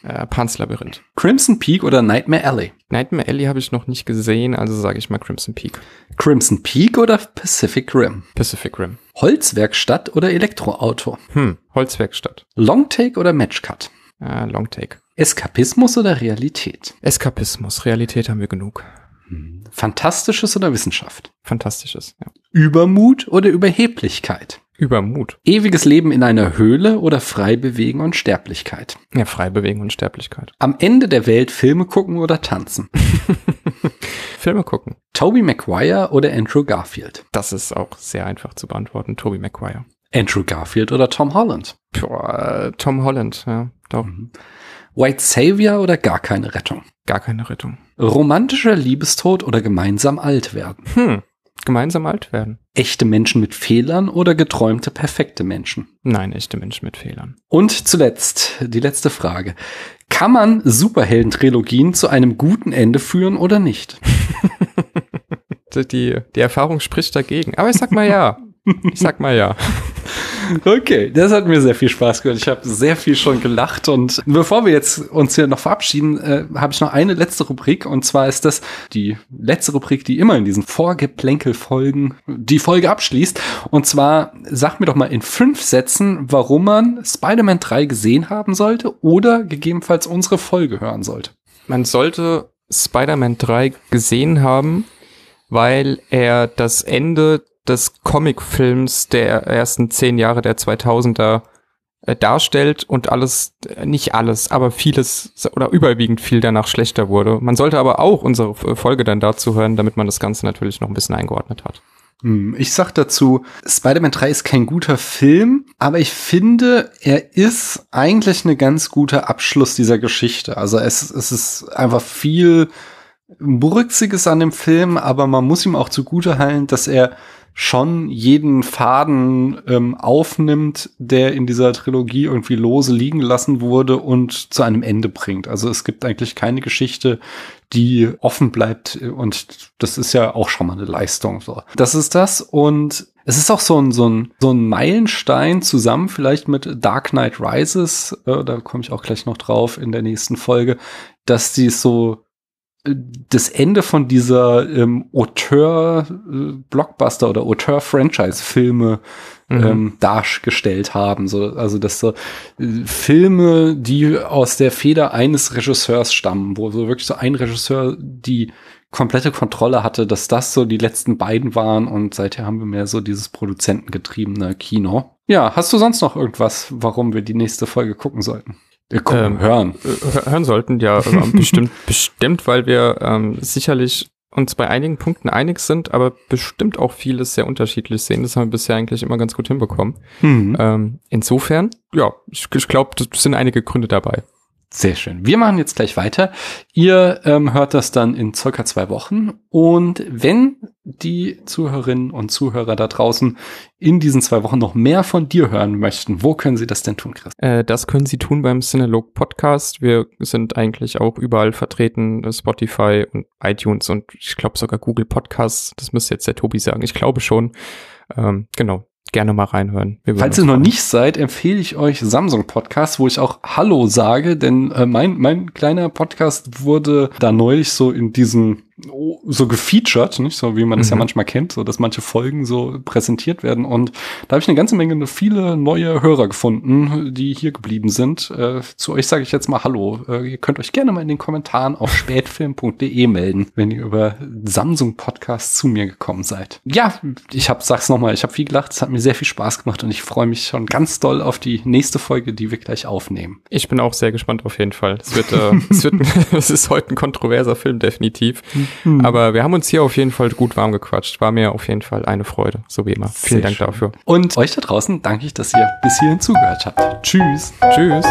Äh, Pans Labyrinth. Crimson Peak oder Nightmare Alley? Nightmare Alley habe ich noch nicht gesehen, also sage ich mal Crimson Peak. Crimson Peak oder Pacific Rim? Pacific Rim. Holzwerkstatt oder Elektroauto? Hm, Holzwerkstatt. Longtake oder Matchcut? Äh, Longtake. Eskapismus oder Realität? Eskapismus. Realität haben wir genug. Fantastisches oder Wissenschaft? Fantastisches, ja. Übermut oder Überheblichkeit? Übermut. Ewiges Leben in einer Höhle oder frei bewegen und Sterblichkeit? Ja, frei bewegen und Sterblichkeit. Am Ende der Welt Filme gucken oder tanzen? [laughs] Filme gucken. Toby Maguire oder Andrew Garfield? Das ist auch sehr einfach zu beantworten. Toby Maguire. Andrew Garfield oder Tom Holland? Boah, Tom Holland, ja, doch. Mhm. White Savior oder gar keine Rettung? Gar keine Rettung. Romantischer Liebestod oder gemeinsam alt werden? Hm, gemeinsam alt werden. Echte Menschen mit Fehlern oder geträumte perfekte Menschen? Nein, echte Menschen mit Fehlern. Und zuletzt, die letzte Frage. Kann man Superhelden-Trilogien zu einem guten Ende führen oder nicht? [laughs] die, die Erfahrung spricht dagegen. Aber ich sag mal ja. [laughs] Ich sag mal ja. Okay, das hat mir sehr viel Spaß gemacht. Ich habe sehr viel schon gelacht und bevor wir jetzt uns hier noch verabschieden, äh, habe ich noch eine letzte Rubrik und zwar ist das die letzte Rubrik, die immer in diesen Vorgeplänkel-Folgen die Folge abschließt. Und zwar sag mir doch mal in fünf Sätzen, warum man Spider-Man 3 gesehen haben sollte oder gegebenenfalls unsere Folge hören sollte. Man sollte Spider-Man 3 gesehen haben, weil er das Ende des Comicfilms der ersten zehn Jahre der 2000er äh, darstellt und alles, äh, nicht alles, aber vieles oder überwiegend viel danach schlechter wurde. Man sollte aber auch unsere Folge dann dazu hören, damit man das Ganze natürlich noch ein bisschen eingeordnet hat. Hm, ich sag dazu, Spider-Man 3 ist kein guter Film, aber ich finde, er ist eigentlich eine ganz gute Abschluss dieser Geschichte. Also es, es ist einfach viel Burziges an dem Film, aber man muss ihm auch zugute halten, dass er schon jeden Faden ähm, aufnimmt, der in dieser Trilogie irgendwie lose liegen lassen wurde und zu einem Ende bringt. Also es gibt eigentlich keine Geschichte, die offen bleibt und das ist ja auch schon mal eine Leistung. So. Das ist das und es ist auch so ein, so ein, so ein Meilenstein zusammen vielleicht mit Dark Knight Rises, äh, da komme ich auch gleich noch drauf in der nächsten Folge, dass die so das Ende von dieser ähm, Auteur-Blockbuster oder Auteur-Franchise-Filme mhm. ähm, dargestellt haben. So, also dass so äh, Filme, die aus der Feder eines Regisseurs stammen, wo so wirklich so ein Regisseur die komplette Kontrolle hatte, dass das so die letzten beiden waren und seither haben wir mehr so dieses produzentengetriebene Kino. Ja, hast du sonst noch irgendwas, warum wir die nächste Folge gucken sollten? Ähm, hören. Hören sollten, ja, [laughs] bestimmt, bestimmt, weil wir ähm, sicherlich uns bei einigen Punkten einig sind, aber bestimmt auch vieles sehr unterschiedlich sehen. Das haben wir bisher eigentlich immer ganz gut hinbekommen. Mhm. Ähm, insofern, ja, ich, ich glaube, es sind einige Gründe dabei. Sehr schön. Wir machen jetzt gleich weiter. Ihr ähm, hört das dann in circa zwei Wochen. Und wenn die Zuhörerinnen und Zuhörer da draußen in diesen zwei Wochen noch mehr von dir hören möchten, wo können sie das denn tun, Chris? Äh, das können sie tun beim Cinelog Podcast. Wir sind eigentlich auch überall vertreten, Spotify und iTunes und ich glaube sogar Google Podcasts. Das müsste jetzt der Tobi sagen. Ich glaube schon. Ähm, genau, gerne mal reinhören. Falls ihr noch nicht seid, empfehle ich euch Samsung Podcast, wo ich auch Hallo sage, denn äh, mein, mein kleiner Podcast wurde da neulich so in diesen so gefeatured, nicht so wie man es mhm. ja manchmal kennt, so dass manche Folgen so präsentiert werden. Und da habe ich eine ganze Menge, viele neue Hörer gefunden, die hier geblieben sind. Äh, zu euch sage ich jetzt mal Hallo. Äh, ihr könnt euch gerne mal in den Kommentaren auf spätfilm.de melden, wenn ihr über Samsung Podcast zu mir gekommen seid. Ja, ich hab, sag's nochmal, ich habe viel gelacht, es hat mir sehr viel Spaß gemacht und ich freue mich schon ganz doll auf die nächste Folge, die wir gleich aufnehmen. Ich bin auch sehr gespannt auf jeden Fall. Es wird, äh, [laughs] es wird, [laughs] es ist heute ein kontroverser Film definitiv. Hm. Aber wir haben uns hier auf jeden Fall gut warm gequatscht. War mir auf jeden Fall eine Freude, so wie immer. Sehr Vielen Dank schön. dafür. Und euch da draußen danke ich, dass ihr bis hierhin zugehört habt. Tschüss. Tschüss.